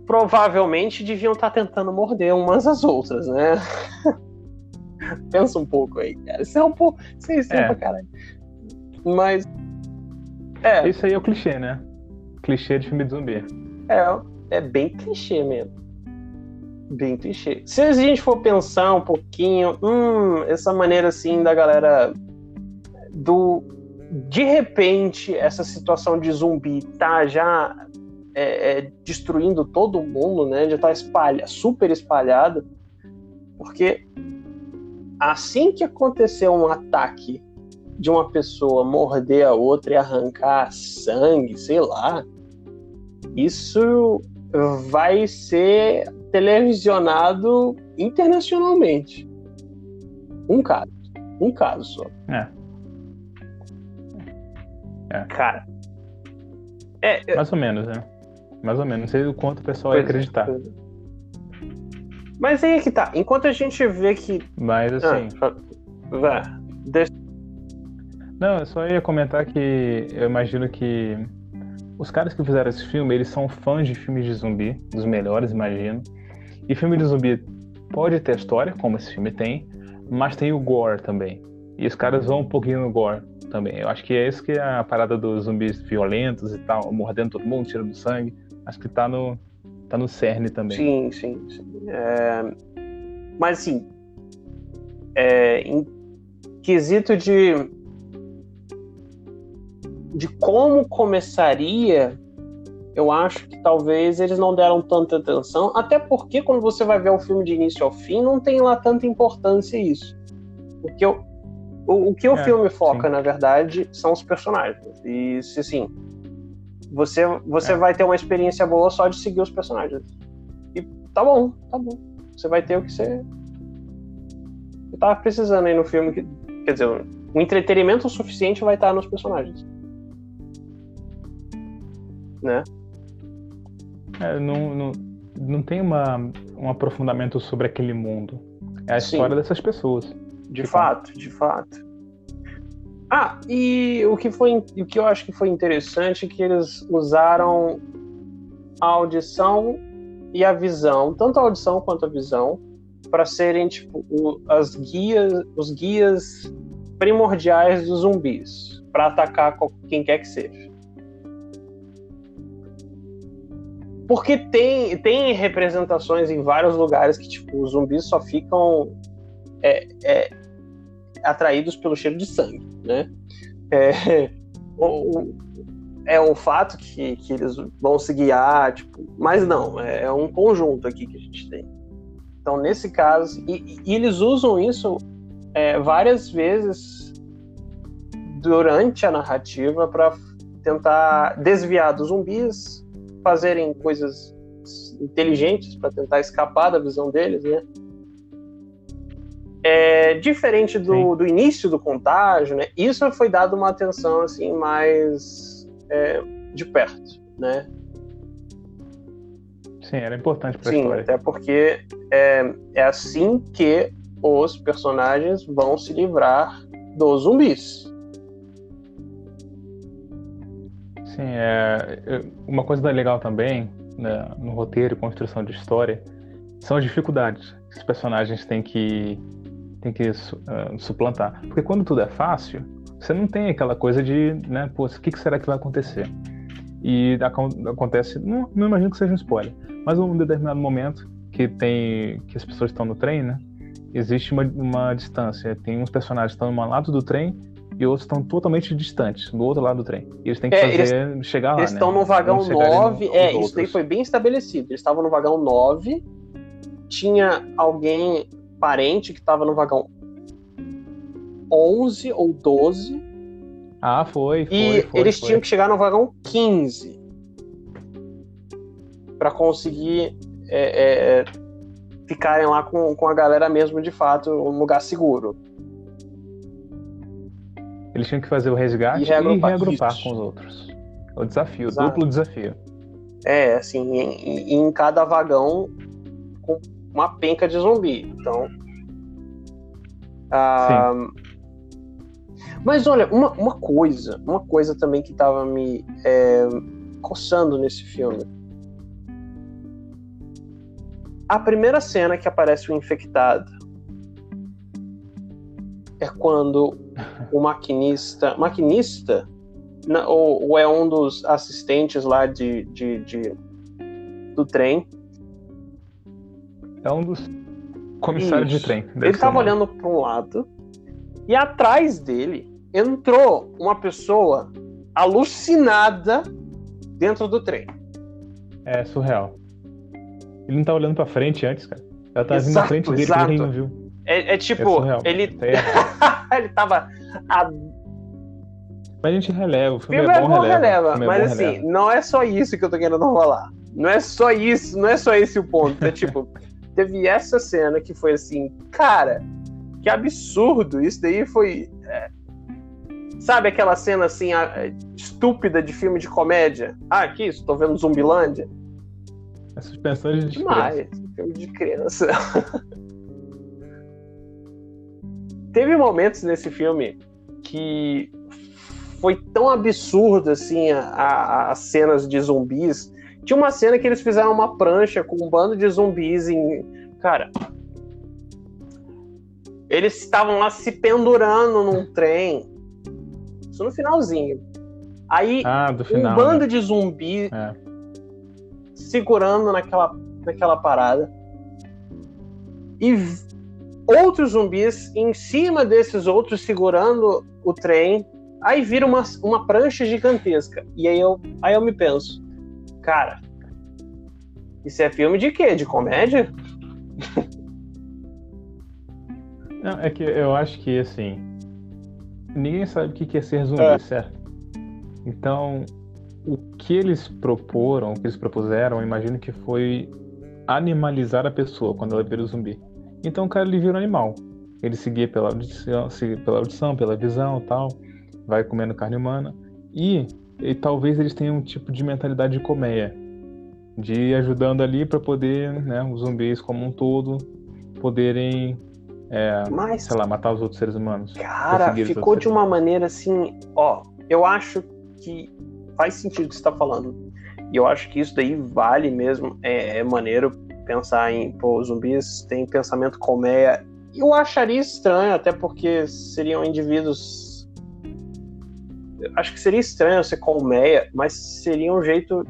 provavelmente deviam estar tá tentando morder umas às outras, né? Pensa um pouco aí, cara. Isso é um pouco. Isso é, isso é. pra caralho. Mas. É. Isso aí é o clichê, né? Clichê de filme de zumbi. É, é bem clichê mesmo bem clichê. Se a gente for pensar um pouquinho, hum, essa maneira assim da galera do de repente essa situação de zumbi tá já é, é, destruindo todo mundo, né? Já tá espalha, super espalhada, porque assim que acontecer um ataque de uma pessoa morder a outra e arrancar sangue, sei lá, isso vai ser televisionado internacionalmente. Um caso. Um caso só. É. É. Cara. É, Mais ou menos, né? Mais ou menos. Não sei o quanto o pessoal vai é, acreditar. É. Mas aí é que tá. Enquanto a gente vê que. Mas assim. Ah, vá. Deixa... Não, eu só ia comentar que eu imagino que os caras que fizeram esse filme, eles são fãs de filmes de zumbi, dos melhores, imagino. E filme de zumbi pode ter história, como esse filme tem, mas tem o gore também. E os caras vão um pouquinho no gore também. Eu acho que é isso que é a parada dos zumbis violentos e tal, mordendo todo mundo, tirando sangue. Acho que tá no, tá no cerne também. Sim, sim, sim. É... Mas assim, é... em quesito de de como começaria, eu acho que talvez eles não deram tanta atenção, até porque quando você vai ver o filme de início ao fim, não tem lá tanta importância isso. Porque o, o, o que o é, filme foca, sim. na verdade, são os personagens. E se assim, você, você é. vai ter uma experiência boa só de seguir os personagens. E tá bom, tá bom. Você vai ter o que você, você tava precisando aí no filme. Que, quer dizer, o entretenimento suficiente vai estar nos personagens né? É, não, não, não tem uma, um aprofundamento sobre aquele mundo. É a Sim. história dessas pessoas. De fato, de fato. Ah, e o que foi o que eu acho que foi interessante é que eles usaram a audição e a visão, tanto a audição quanto a visão, para serem tipo o, as guias, os guias primordiais dos zumbis para atacar quem quer que seja. Porque tem, tem representações em vários lugares que, tipo, os zumbis só ficam é, é, atraídos pelo cheiro de sangue, né? É, o, é um fato que, que eles vão se guiar, tipo, mas não, é, é um conjunto aqui que a gente tem. Então, nesse caso, e, e eles usam isso é, várias vezes durante a narrativa para tentar desviar dos zumbis fazerem coisas inteligentes para tentar escapar da visão deles, né? É, diferente do, do início do contágio, né? Isso foi dado uma atenção assim mais é, de perto, né? Sim, era importante para a história. até porque é, é assim que os personagens vão se livrar dos zumbis. Sim, é, uma coisa legal também né, no roteiro e construção de história são as dificuldades que os personagens têm que, têm que uh, suplantar. Porque quando tudo é fácil, você não tem aquela coisa de, né, pô, o que, será que vai acontecer? E acontece, não, não imagino que seja um spoiler, mas um determinado momento que tem que as pessoas estão no trem, né? Existe uma, uma distância. Tem uns personagens que estão no lado do trem e outros estão totalmente distantes, do outro lado do trem. E eles têm que é, fazer eles, chegar lá. Eles né? estão no vagão 9. É, isso daí foi bem estabelecido. Eles estavam no vagão 9. Tinha alguém parente que estava no vagão 11 ou 12. Ah, foi. foi e foi, eles foi. tinham que chegar no vagão 15 para conseguir é, é, ficarem lá com, com a galera mesmo de fato, um lugar seguro. Eles tinham que fazer o resgate e reagrupar, e reagrupar com os outros. O desafio, Exato. duplo desafio. É, assim, em, em, cada vagão com uma penca de zumbi. Então. Ah, mas olha, uma, uma coisa, uma coisa também que tava me é, coçando nesse filme. A primeira cena que aparece o infectado é quando o maquinista. Maquinista? ou, ou, é um dos assistentes lá de, de, de, do trem. É um dos comissários Isso. de trem. Ele estava olhando para um lado e atrás dele entrou uma pessoa alucinada dentro do trem. É surreal. Ele não tá olhando para frente antes, cara. Ela tá vindo na frente dele exato. e ele não viu. É, é tipo, É surreal. ele, errado. ele tava. A... Mas a gente releva, o filme, filme é bom, releva. releva, o filme é mas bom, assim, releva. não é só isso que eu tô querendo falar. Não é só isso, não é só esse o ponto. É tipo, teve essa cena que foi assim, cara, que absurdo. Isso daí foi. é, Sabe aquela cena assim, a- estúpida de filme de comédia? Ah, que isso? Tô vendo Zumbilândia? A suspensão de. Demais. Filme de criança. Teve momentos nesse filme que foi tão absurdo assim as cenas de zumbis. Tinha uma cena que eles fizeram uma prancha com um bando de zumbis em. Cara. Eles estavam lá se pendurando num trem. Isso no finalzinho. Aí Ah, do final. um bando de zumbi É. segurando naquela, naquela parada. E outros zumbis em cima desses outros segurando o trem. Aí vira uma, uma prancha gigantesca. E aí eu, aí eu me penso, cara, isso é filme de quê? De comédia? Não, é que eu acho que, assim, ninguém sabe o que é ser zumbi, É. certo? Então, o que eles proporam, o que eles propuseram, imagino que foi animalizar a pessoa quando ela vira o zumbi. Então o cara ele vira um animal. Ele seguia pela audição, pela audição, pela visão tal, vai comendo carne humana. E, e talvez eles tenham um tipo de mentalidade de colmeia. De ir ajudando ali para poder, né, os zumbis como um todo, poderem é, Mas, sei lá, matar os outros seres humanos. cara, ficou de uma maneira assim, ó, eu acho que faz sentido o que você tá falando. E eu acho que isso daí vale mesmo. É, é maneiro pensar em, pô, zumbis têm pensamento colmeia. Eu acharia estranho, até porque seriam indivíduos. Eu acho que seria estranho ser colmeia, mas seria um jeito.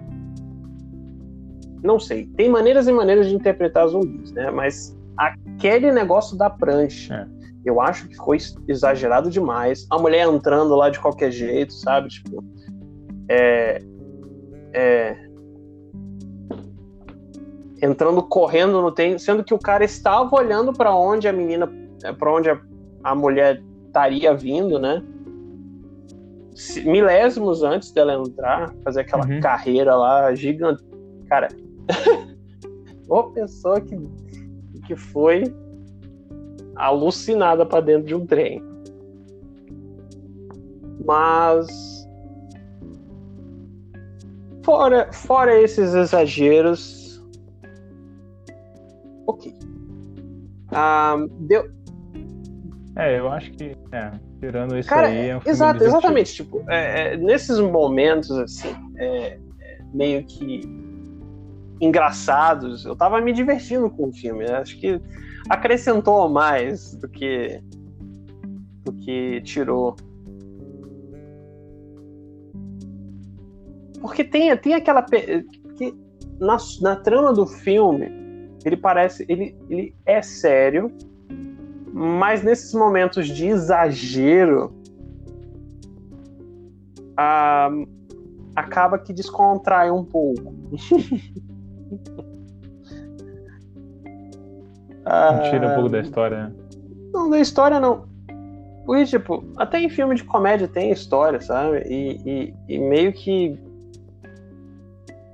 Não sei. Tem maneiras e maneiras de interpretar zumbis, né? Mas aquele negócio da prancha. É. Eu acho que ficou ex- exagerado demais. A mulher entrando lá de qualquer jeito, sabe? Tipo. É. É. Entrando correndo no trem, sendo que o cara estava olhando para onde a menina. para onde a, a mulher estaria vindo, né? Milésimos antes dela entrar, fazer aquela Uhum. carreira lá gigante. Cara. Ô pessoa que, que foi alucinada para dentro de um trem. Mas fora, fora esses exageros, ok. Ah, deu, É, eu acho que, é, tirando isso Cara, aí, é um exato, exatamente. Tipo, é, é, nesses momentos assim, é, é, meio que engraçados, eu tava me divertindo com o filme. né? Acho que acrescentou mais do que do que tirou. Porque tem, tem aquela que na, na trama do filme ele parece ele, ele é sério, mas nesses momentos de exagero ah, acaba que descontrai um pouco. Ah, Tira um pouco da história, né? Não, da história não. Porque, tipo, até em filme de comédia tem história, sabe? E, e, e meio que.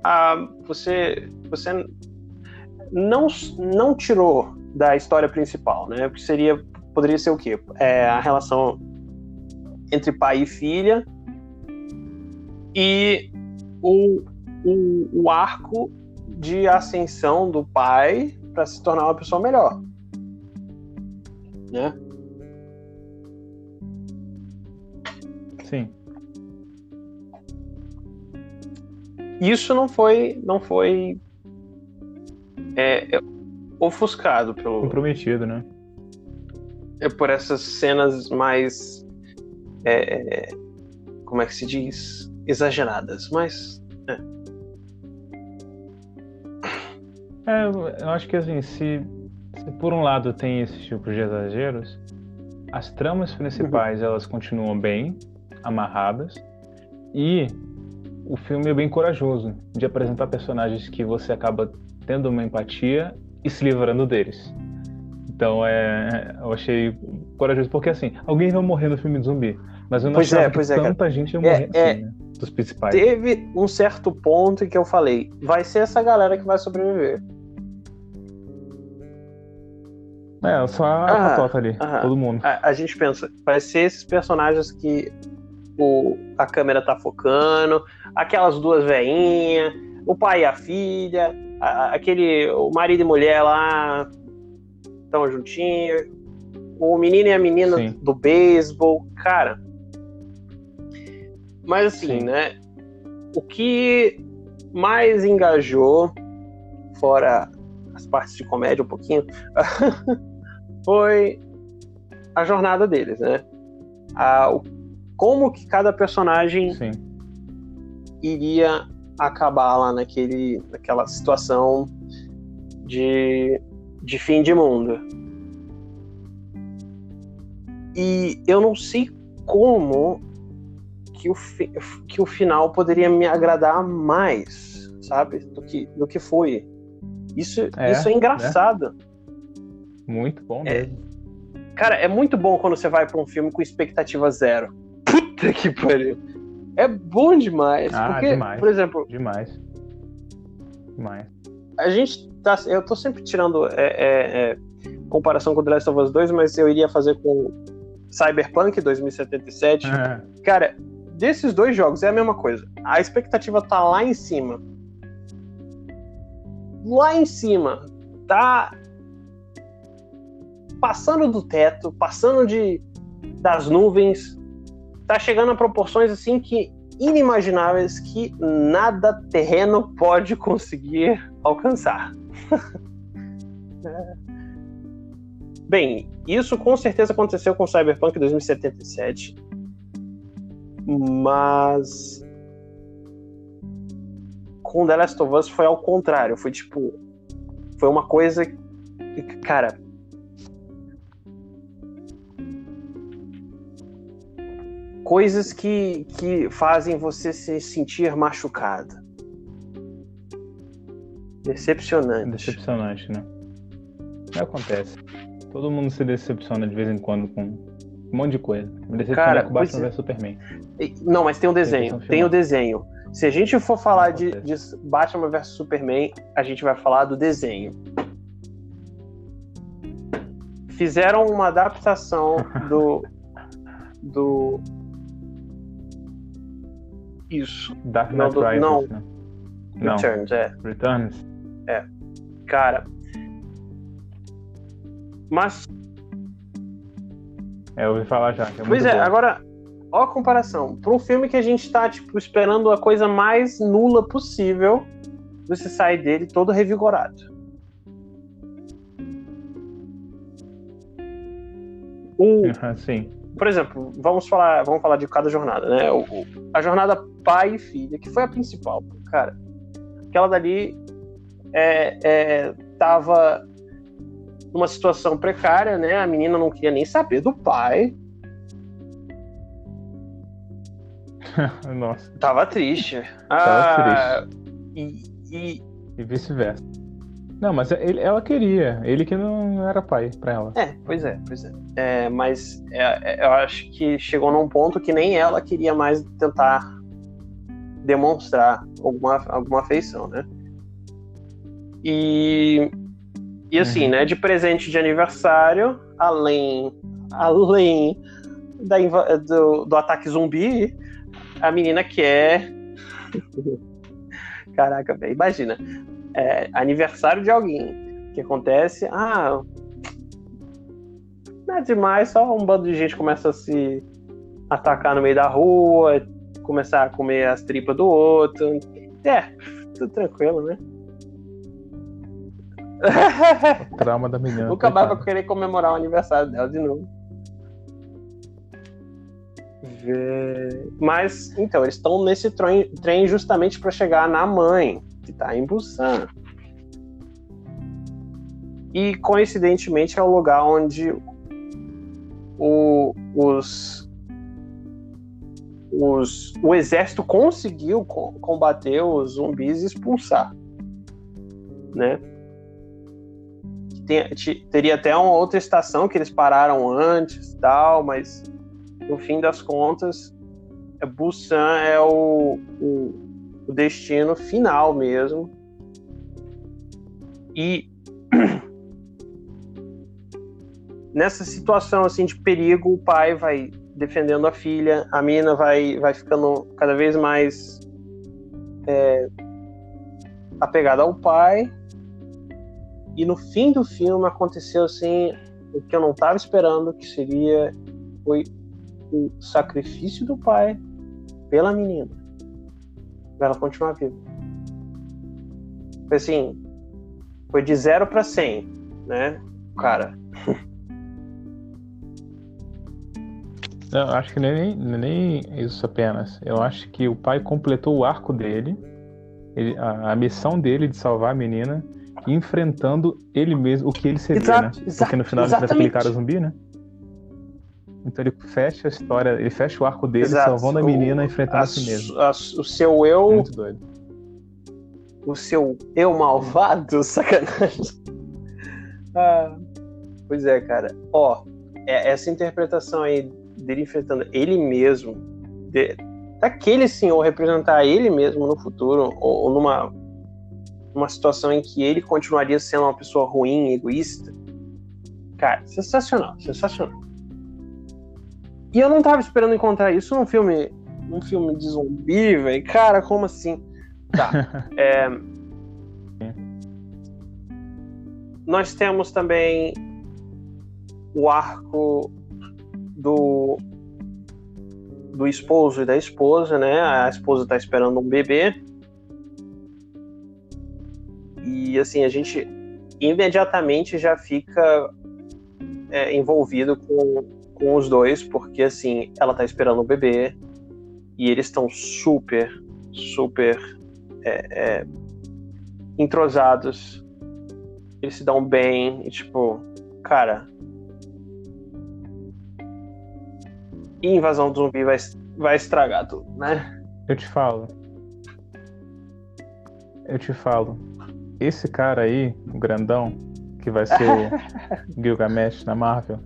Ah, você. Você não, não tirou da história principal, né? Porque seria. Poderia ser o quê? É a relação entre pai e filha e o, o, o arco de ascensão do pai para se tornar uma pessoa melhor. Né? Sim. Isso não foi não foi é, é, ofuscado pelo Comprometido, né? é por essas cenas mais é, como é que se diz exageradas, mas É, eu eu acho que assim, se, se por um lado tem esses tipos de exageros, as tramas principais elas continuam bem amarradas e o filme é bem corajoso de apresentar personagens que você acaba tendo uma empatia e se livrando deles. Então é, eu achei corajoso, porque assim, alguém vai morrer no filme de zumbi. Mas eu não Pois é, pois que é, tanta gente ia morrer É, assim, né? Dos principais. Teve um certo ponto em que eu falei: vai ser essa galera que vai sobreviver. É, só a Ah, patota ali, ah. todo mundo. A, a gente pensa, vai ser esses personagens que o, a câmera tá focando, aquelas duas veinhas, o pai e a filha, a- aquele o marido e mulher lá estão juntinhos, o menino e a menina Sim. do beisebol, cara. Mas assim, Sim. né? O que mais engajou, fora as partes de comédia um pouquinho, foi a jornada deles, né? A- o- como que cada personagem Sim. iria acabar lá naquele, naquela situação de, de fim de mundo. E eu não sei como que o, fi- que o final poderia me agradar mais, sabe? Do que, do que foi. Isso É, isso é engraçado. Muito bom É. mesmo. Cara, é muito bom quando você vai pra um filme com expectativa zero. Puta que pariu. É bom demais. Ah, porque, demais. por exemplo, Demais. Demais. a gente tá. Eu tô sempre tirando é, é, é, comparação com The Last of Us 2, mas eu iria fazer com Cyberpunk 2077. É, Cara, desses dois jogos é a mesma coisa. A expectativa tá lá em cima. Lá em cima. Tá passando do teto, passando de das nuvens. Tá chegando a proporções assim que inimagináveis que nada terreno pode conseguir alcançar. É. Bem, isso com certeza aconteceu com Cyberpunk 2077 mas com The Last of Us foi ao contrário, foi tipo foi uma coisa que, cara, coisas que, que fazem você se sentir machucado. Decepcionante. decepcionante, né? Não acontece. Todo mundo se decepciona de vez em quando com um monte de coisa. Me decepcionei Cara, com Batman é. vs Superman. Não, mas tem o desenho. Tem o final. desenho. Se a gente for falar de, de Batman vs Superman, a gente vai falar do desenho. Fizeram uma adaptação do. do. Isso. Dark Não, Knight do- Rises, não. né? Não. Returns, é. Returns? Cara. Mas. É, eu ouvi falar já. que é Pois é, agora. Ó a comparação. Para um filme que a gente tá, tipo, esperando a coisa mais nula possível, você sai dele todo revigorado. O, Sim. Por exemplo, vamos falar, vamos falar de cada jornada, né? O- a jornada pai e filha, que foi a principal, cara. Aquela dali é, é, tava numa situação precária, né? A menina não queria nem saber do pai, Nossa. tava triste. Tava Ah, E, e- E vice-versa. Não, mas ele, ela queria. Ele que não era pai pra ela. é, pois é, pois é. É, mas é, é, eu acho que chegou num ponto que nem ela queria mais tentar demonstrar alguma, alguma afeição, né? E, e assim, Uhum. né, de presente de aniversário, além, além da, do, do ataque zumbi, a menina quer. Caraca, velho, imagina. É, aniversário de alguém. que acontece? Ah, nada demais, só um bando de gente começa a se atacar no meio da rua, começar a comer as tripas do outro. É, tudo tranquilo, né? Trauma da menina. Nunca mais vai querer comemorar o aniversário dela de novo. Vê- Mas, então, eles estão nesse trem, trem justamente para chegar na mãe, que tá em Busan. E, coincidentemente, é o lugar onde o, os, os, o exército conseguiu co- combater os zumbis e expulsar. Né? tem, teria até uma outra estação que eles pararam antes tal, mas no fim das contas, é, Busan é o, o, o destino final mesmo. E nessa situação assim de perigo, o pai vai defendendo a filha, a mina vai, vai ficando cada vez mais é, apegada ao pai. E no fim do filme aconteceu assim o que eu não estava esperando, que seria foi o sacrifício do pai pela menina, para ela continuar viva. Foi assim, foi de zero para cem, né, cara. Eu acho que nem, nem isso apenas. Eu acho que o pai completou o arco dele, ele, a, a, missão dele de salvar a menina, enfrentando ele mesmo, o que ele seria, exato, né? Porque no final ele aquele cara zumbi, né? Então ele fecha a história, ele fecha o arco dele exato. salvando a menina, o, enfrentando a, si mesmo. A, o seu eu. Muito doido. O seu eu malvado, sacanagem. Ah, pois é, cara. Ó, é, essa interpretação aí dele enfrentando ele mesmo, de, daquele senhor representar ele mesmo no futuro, ou, ou numa uma situação em que ele continuaria sendo uma pessoa ruim, egoísta. Cara, sensacional, sensacional. E eu não tava esperando encontrar isso num filme, num filme de zumbi, velho. Cara, como assim? Tá. é... Nós temos também o arco do do esposo e da esposa, né? A esposa está esperando um bebê. E assim, a gente imediatamente já fica é, envolvido com, com os dois, porque assim, ela está esperando o bebê e eles estão super, super é, é, entrosados. Eles se dão bem e tipo, cara, e invasão do zumbi vai, vai estragar tudo, né? Eu te falo. Eu te falo. Esse cara aí, o grandão, que vai ser o Gilgamesh na Marvel,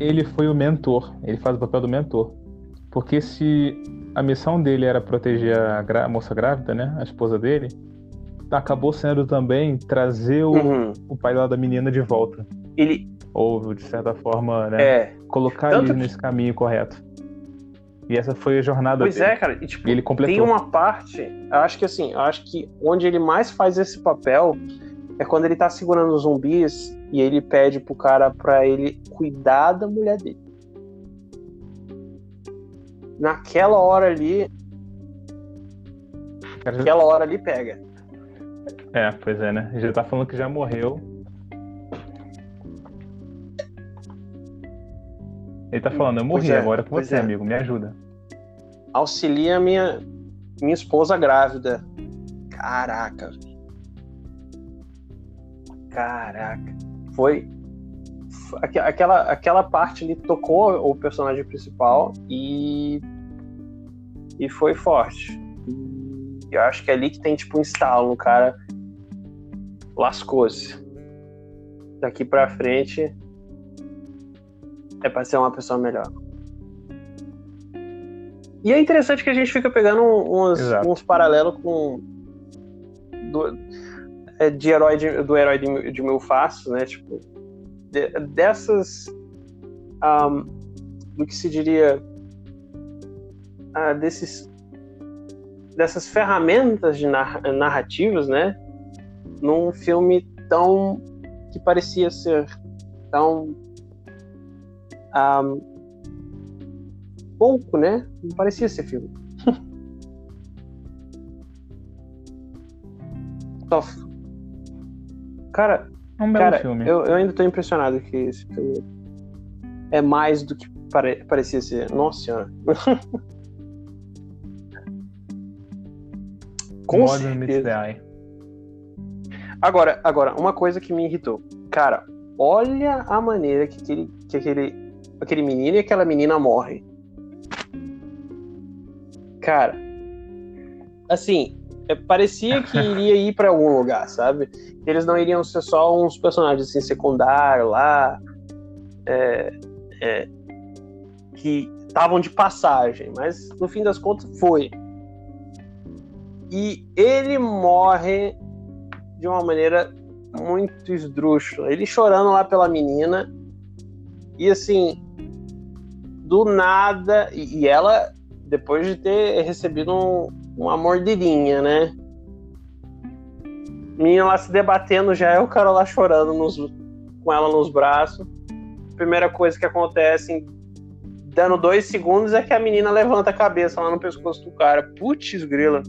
ele foi o mentor. Ele faz o papel do mentor. Porque se a missão dele era proteger a, a moça grávida, né? A esposa dele, acabou sendo também trazer o, uhum. o pai lá da menina de volta. Ele, ou de certa forma, né, é. colocar Tanto ele que... nesse caminho correto. E essa foi a jornada pois dele. é, cara. E, tipo, e ele completou. Tem uma parte, acho que assim, acho que onde ele mais faz esse papel é quando ele tá segurando os zumbis e ele pede pro cara pra ele cuidar da mulher dele. Naquela hora ali. Naquela hora ali pega. É, pois é, né? Já tá falando que já morreu. Ele tá falando, eu morri é, agora com você, é. amigo, me ajuda. Auxilia minha, minha esposa grávida. Caraca. Caraca. Foi. Aquela, aquela parte ali tocou o personagem principal e. E foi forte. E eu acho que é ali que tem tipo um instalo, o cara lascou-se. Daqui pra frente é para ser uma pessoa melhor. E é interessante que a gente fica pegando uns, uns paralelos com. Do, de herói de, do herói de, de mil faces, né? Tipo, de, dessas. Um, do que se diria. Uh, desses. Dessas ferramentas de narrativas, né? Num filme tão. que parecia ser tão um, pouco, né? Não parecia ser filme. cara, é um cara filme. Eu, eu ainda tô impressionado que esse filme é mais do que pare, parecia ser. Nossa senhora. Com Modern certeza. Agora, agora, uma coisa que me irritou. Cara, olha a maneira que aquele, que aquele aquele menino e aquela menina morre. Cara, assim, é, parecia que iria ir para algum lugar, sabe? Eles não iriam ser só uns personagens assim, secundários lá, é, é, que estavam de passagem, mas no fim das contas foi. E ele morre de uma maneira muito esdrúxula. Ele chorando lá pela menina. E assim, do nada. E, ela, depois de ter recebido um, uma mordidinha, né? Menina lá se debatendo, já é o cara lá chorando nos, com ela nos braços. Primeira coisa que acontece, dando dois segundos, é que a menina levanta a cabeça lá no pescoço do cara. Putz, grila.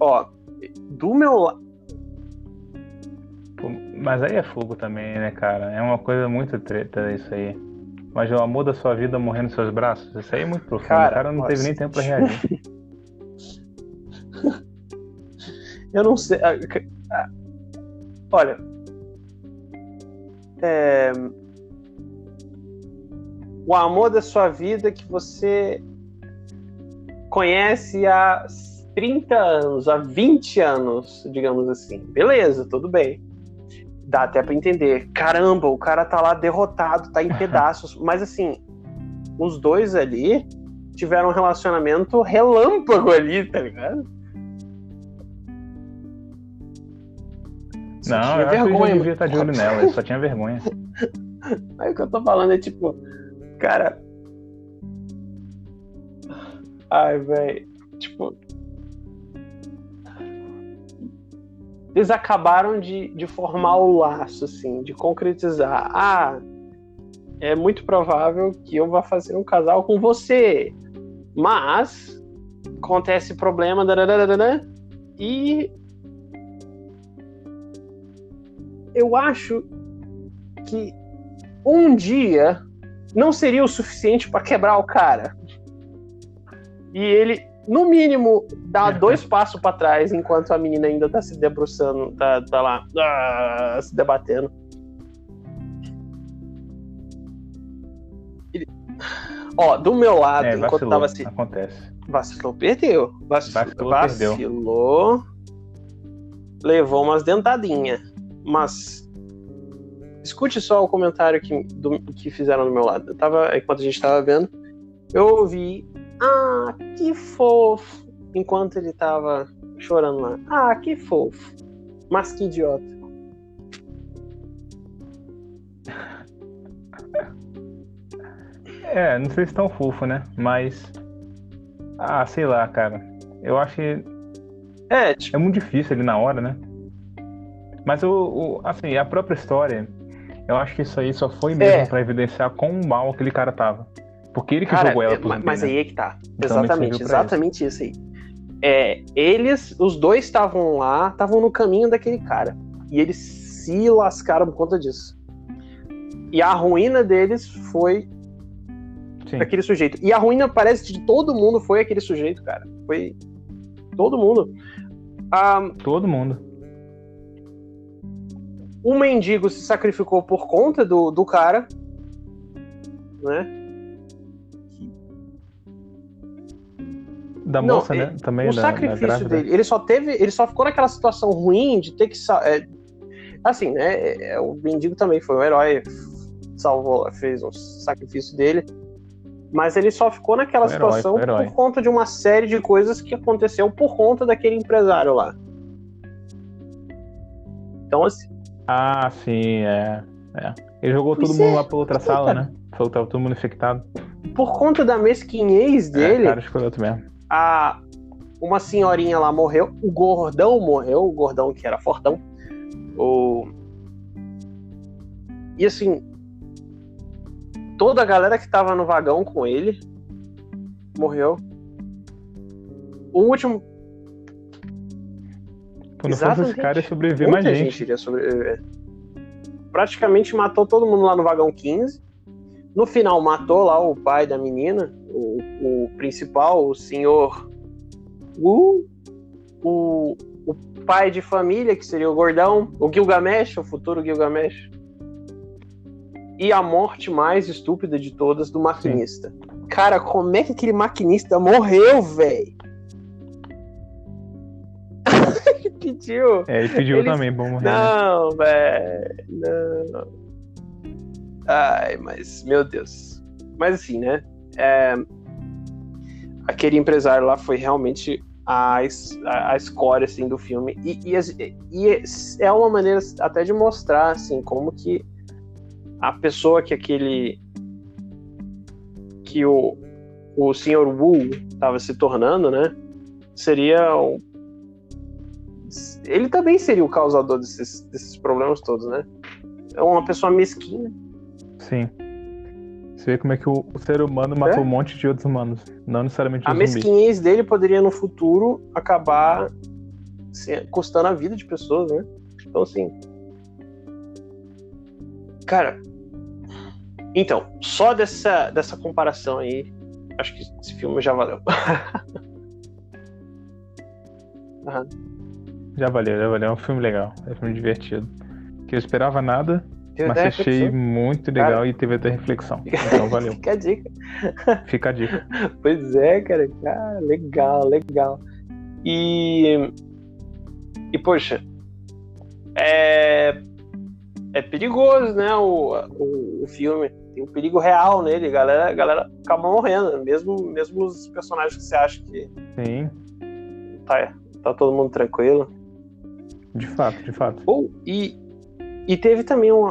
Ó, do meu lado mas aí é fogo também, né, cara? É uma coisa muito treta isso aí. Mas o amor da sua vida morrendo nos seus braços, isso aí é muito profundo. Cara, o cara não nossa. teve nem tempo pra reagir. Eu não sei. Olha. É... O amor da sua vida que você conhece há 30 anos, há 20 anos, digamos assim. Beleza, tudo bem dá até para entender. Caramba, o cara tá lá derrotado, tá em pedaços. Mas assim, os dois ali tiveram um relacionamento relâmpago ali, tá ligado? Não, eu vergonha. devia estar de olho nela, ele só tinha vergonha. Aí o que eu tô falando é tipo, cara. Ai, velho. Tipo, eles acabaram de, de formar o laço, assim, de concretizar. Ah, é muito provável que eu vá fazer um casal com você. Mas acontece problema, e eu acho que um dia não seria o suficiente para quebrar o cara. E ele no mínimo, dá dois passos para trás enquanto a menina ainda tá se debruçando, tá, tá lá, ah, se debatendo. Ele... Ó, do meu lado, é, enquanto vacilou, tava se. Acontece. Vacilou, perdeu. Vacilou, vacilou, vacilou levou umas dentadinhas. Mas. Escute só o comentário que, do, que fizeram do meu lado. Eu tava, enquanto a gente tava vendo, eu ouvi ah, que fofo. Enquanto ele tava chorando lá. Ah, que fofo. Mas que idiota. É, não sei se tão fofo, né? Mas. Ah, sei lá, cara. Eu acho que. É, tipo... é muito difícil ali na hora, né? Mas o, o, assim, a própria história, eu acho que isso aí só foi mesmo é. para evidenciar quão mal aquele cara tava. Porque ele que Cara, jogou ela pro Mas, mas aí é que tá. Então, exatamente, exatamente isso. isso aí. É, eles, os dois estavam lá, estavam no caminho daquele cara. E eles se lascaram por conta disso. E a ruína deles foi Sim. aquele sujeito. E a ruína parece de todo mundo foi aquele sujeito, cara. Foi todo mundo. Um, todo mundo. O mendigo se sacrificou por conta do, do cara, né? da moça, não, né? Também o da, sacrifício da dele, ele só teve, ele só ficou naquela situação ruim de ter que é, assim, né? É, é, o mendigo também foi um herói, salvou, fez um sacrifício dele, mas ele só ficou naquela situação herói, por conta de uma série de coisas que aconteceu por conta daquele empresário lá. Então assim. Ah, sim, é. é. Ele jogou todo mundo é, lá pra outra sala, né? Falou tava todo mundo infectado. Por conta da mesquinhez dele. É, cara mesmo a uma senhorinha lá morreu, o gordão morreu, o gordão que era fortão. O... E assim, toda a galera que tava no vagão com ele morreu. O último. Quando fosse esse cara, ia sobreviver mais gente. gente iria sobreviver. Praticamente matou todo mundo lá no vagão 15. No final, matou lá o pai da menina, o, o principal, o senhor Wu, o, o pai de família, que seria o gordão, o Gilgamesh, o futuro Gilgamesh. E a morte mais estúpida de todas do maquinista. Sim. Cara, como é que aquele maquinista morreu, velho? Pediu. É, ele pediu também, vamos morrer. né? Não, velho. Não. Ai, mas, meu Deus. Mas assim, né? é, aquele empresário lá foi realmente a, a, a escória, assim, do filme. E, e, e é uma maneira até de mostrar, assim, como que a pessoa que aquele... que o, o Sr. Wu estava se tornando, né? Seria um ele também seria o causador desses, desses problemas todos, né? É uma pessoa mesquinha. Sim. Você vê como é que o, o ser humano matou É? um monte de outros humanos. Não necessariamente A um zumbi. mesquinhez dele poderia no futuro acabar se- custando a vida de pessoas, né? Então, assim. Cara. Então, só dessa, dessa comparação aí, acho que esse filme já valeu. Já valeu, já valeu. É um filme legal. É um filme divertido. Que eu esperava nada, mas achei reflexão. muito legal Cara. e teve até reflexão. Então valeu. Fica a dica. Fica a dica. Pois é, cara. Cara, legal, legal. E. E, poxa. É. É perigoso, né? O, o, o filme. Tem um perigo real nele. A galera, a galera acaba morrendo. Mesmo, mesmo os personagens que você acha que Sim, tá, tá todo mundo tranquilo. De fato, de fato. Ou, e, e teve também um,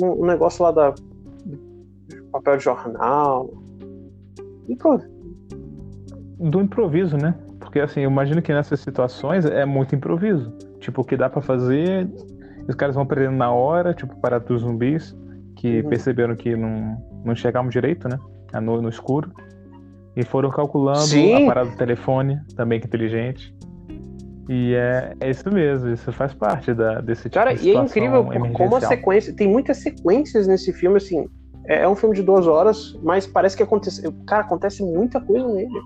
um, negócio lá da. do papel de jornal. E, pô, Do improviso, né? Porque assim, eu imagino que nessas situações é muito improviso. Tipo, o que dá pra fazer, os caras vão aprendendo na hora, tipo, para dos zumbis, que Uhum. perceberam que não, não chegavam direito, né? No, no escuro. E foram calculando Sim. a parada do telefone, também que inteligente. E é, é isso mesmo, isso faz parte da, desse tipo Cara, de e é incrível como a sequência. Tem muitas sequências nesse filme, assim. É, é um filme de duas horas, mas parece que acontece. Cara, acontece muita coisa nele.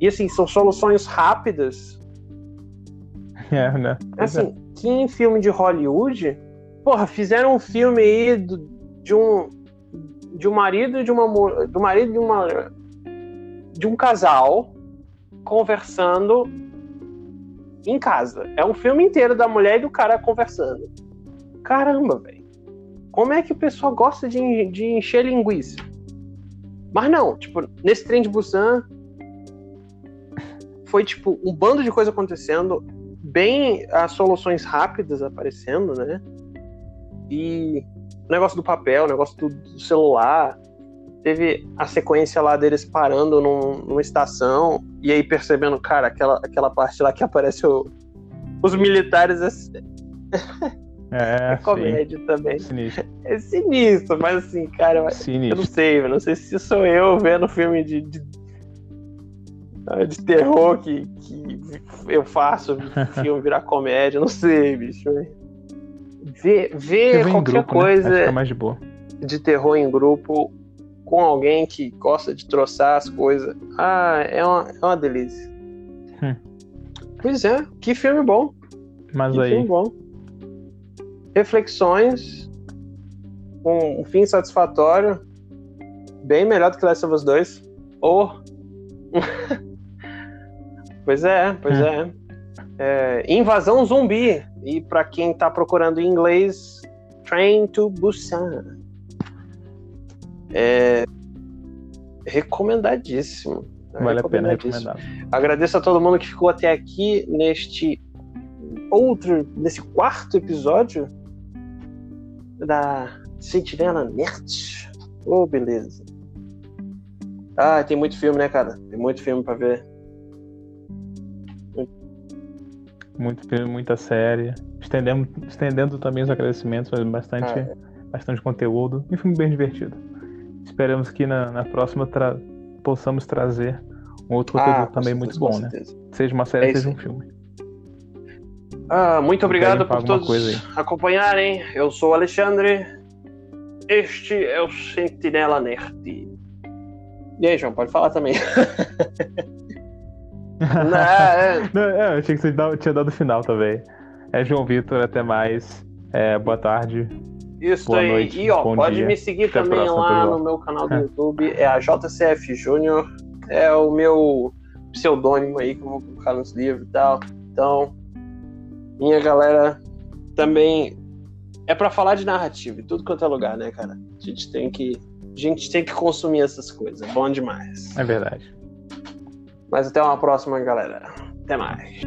E assim, são soluções rápidas. É, né? Pois é. Assim, que em filme de Hollywood, porra, fizeram um filme aí do- de um. De um marido e de uma do marido de uma. De um casal conversando em casa. É um filme inteiro da mulher e do cara conversando. Caramba, velho. Como é que o pessoal gosta de, de encher linguiça? Mas não, tipo, nesse trem de Busan foi tipo um bando de coisa acontecendo, bem as soluções rápidas aparecendo, né? E o negócio do papel, o negócio do, do celular. Teve a sequência lá deles parando num- numa estação e aí percebendo, cara, aquela, aquela parte lá que aparece o- os militares é, É, comédia também. sim. Sinistro. É sinistro, mas assim, cara, eu não Sinistro. sei, eu não sei se sou eu vendo filme de, de, ah, de terror que, que eu faço filme virar comédia, não sei, bicho. Ver, ver qualquer grupo, né? Coisa mais de de terror em grupo com alguém que gosta de troçar as coisas, ah, é uma, é uma delícia. Hum. Pois é, que filme bom. Mas Que aí, filme bom. Reflexões. Com um fim satisfatório. Bem melhor do que Last of Us 2. Ou. pois é, pois Hum. é. É, Invasão zumbi. E pra quem tá procurando em inglês, Train to Busan. É. Recomendadíssimo. vale a pena recomendar. Agradeço a todo mundo que ficou até aqui neste outro, nesse quarto episódio da Sentinela Nerd. Ô, beleza. Ah, tem muito filme, né, cara? Tem muito filme pra ver. Muito filme, muita série. Estendendo, estendendo também os agradecimentos, bastante, Ah, bastante conteúdo. E um filme bem divertido. Esperamos que na, na próxima tra- possamos trazer um outro conteúdo Ah, com também certeza, muito bom, né? Seja uma série, É seja um filme. Ah, muito obrigado por todos acompanharem. Eu sou o Alexandre. Este é o Sentinela Nerd. E aí, João, pode falar também. Não, é- Não, é, eu achei que você tinha dado o final também. É João Vitor, até mais. É, boa tarde. Isso Boa aí. noite, e ó, pode dia. me seguir Até também próxima, lá no meu canal do YouTube. É a JCF Júnior. É o meu pseudônimo aí que eu vou colocar nos livros e tal. Então, Minha galera também é para falar de narrativa em tudo quanto é lugar, né, cara? A gente tem que a gente tem que consumir essas coisas. É bom demais. É verdade. Mas até uma próxima, galera. Até mais.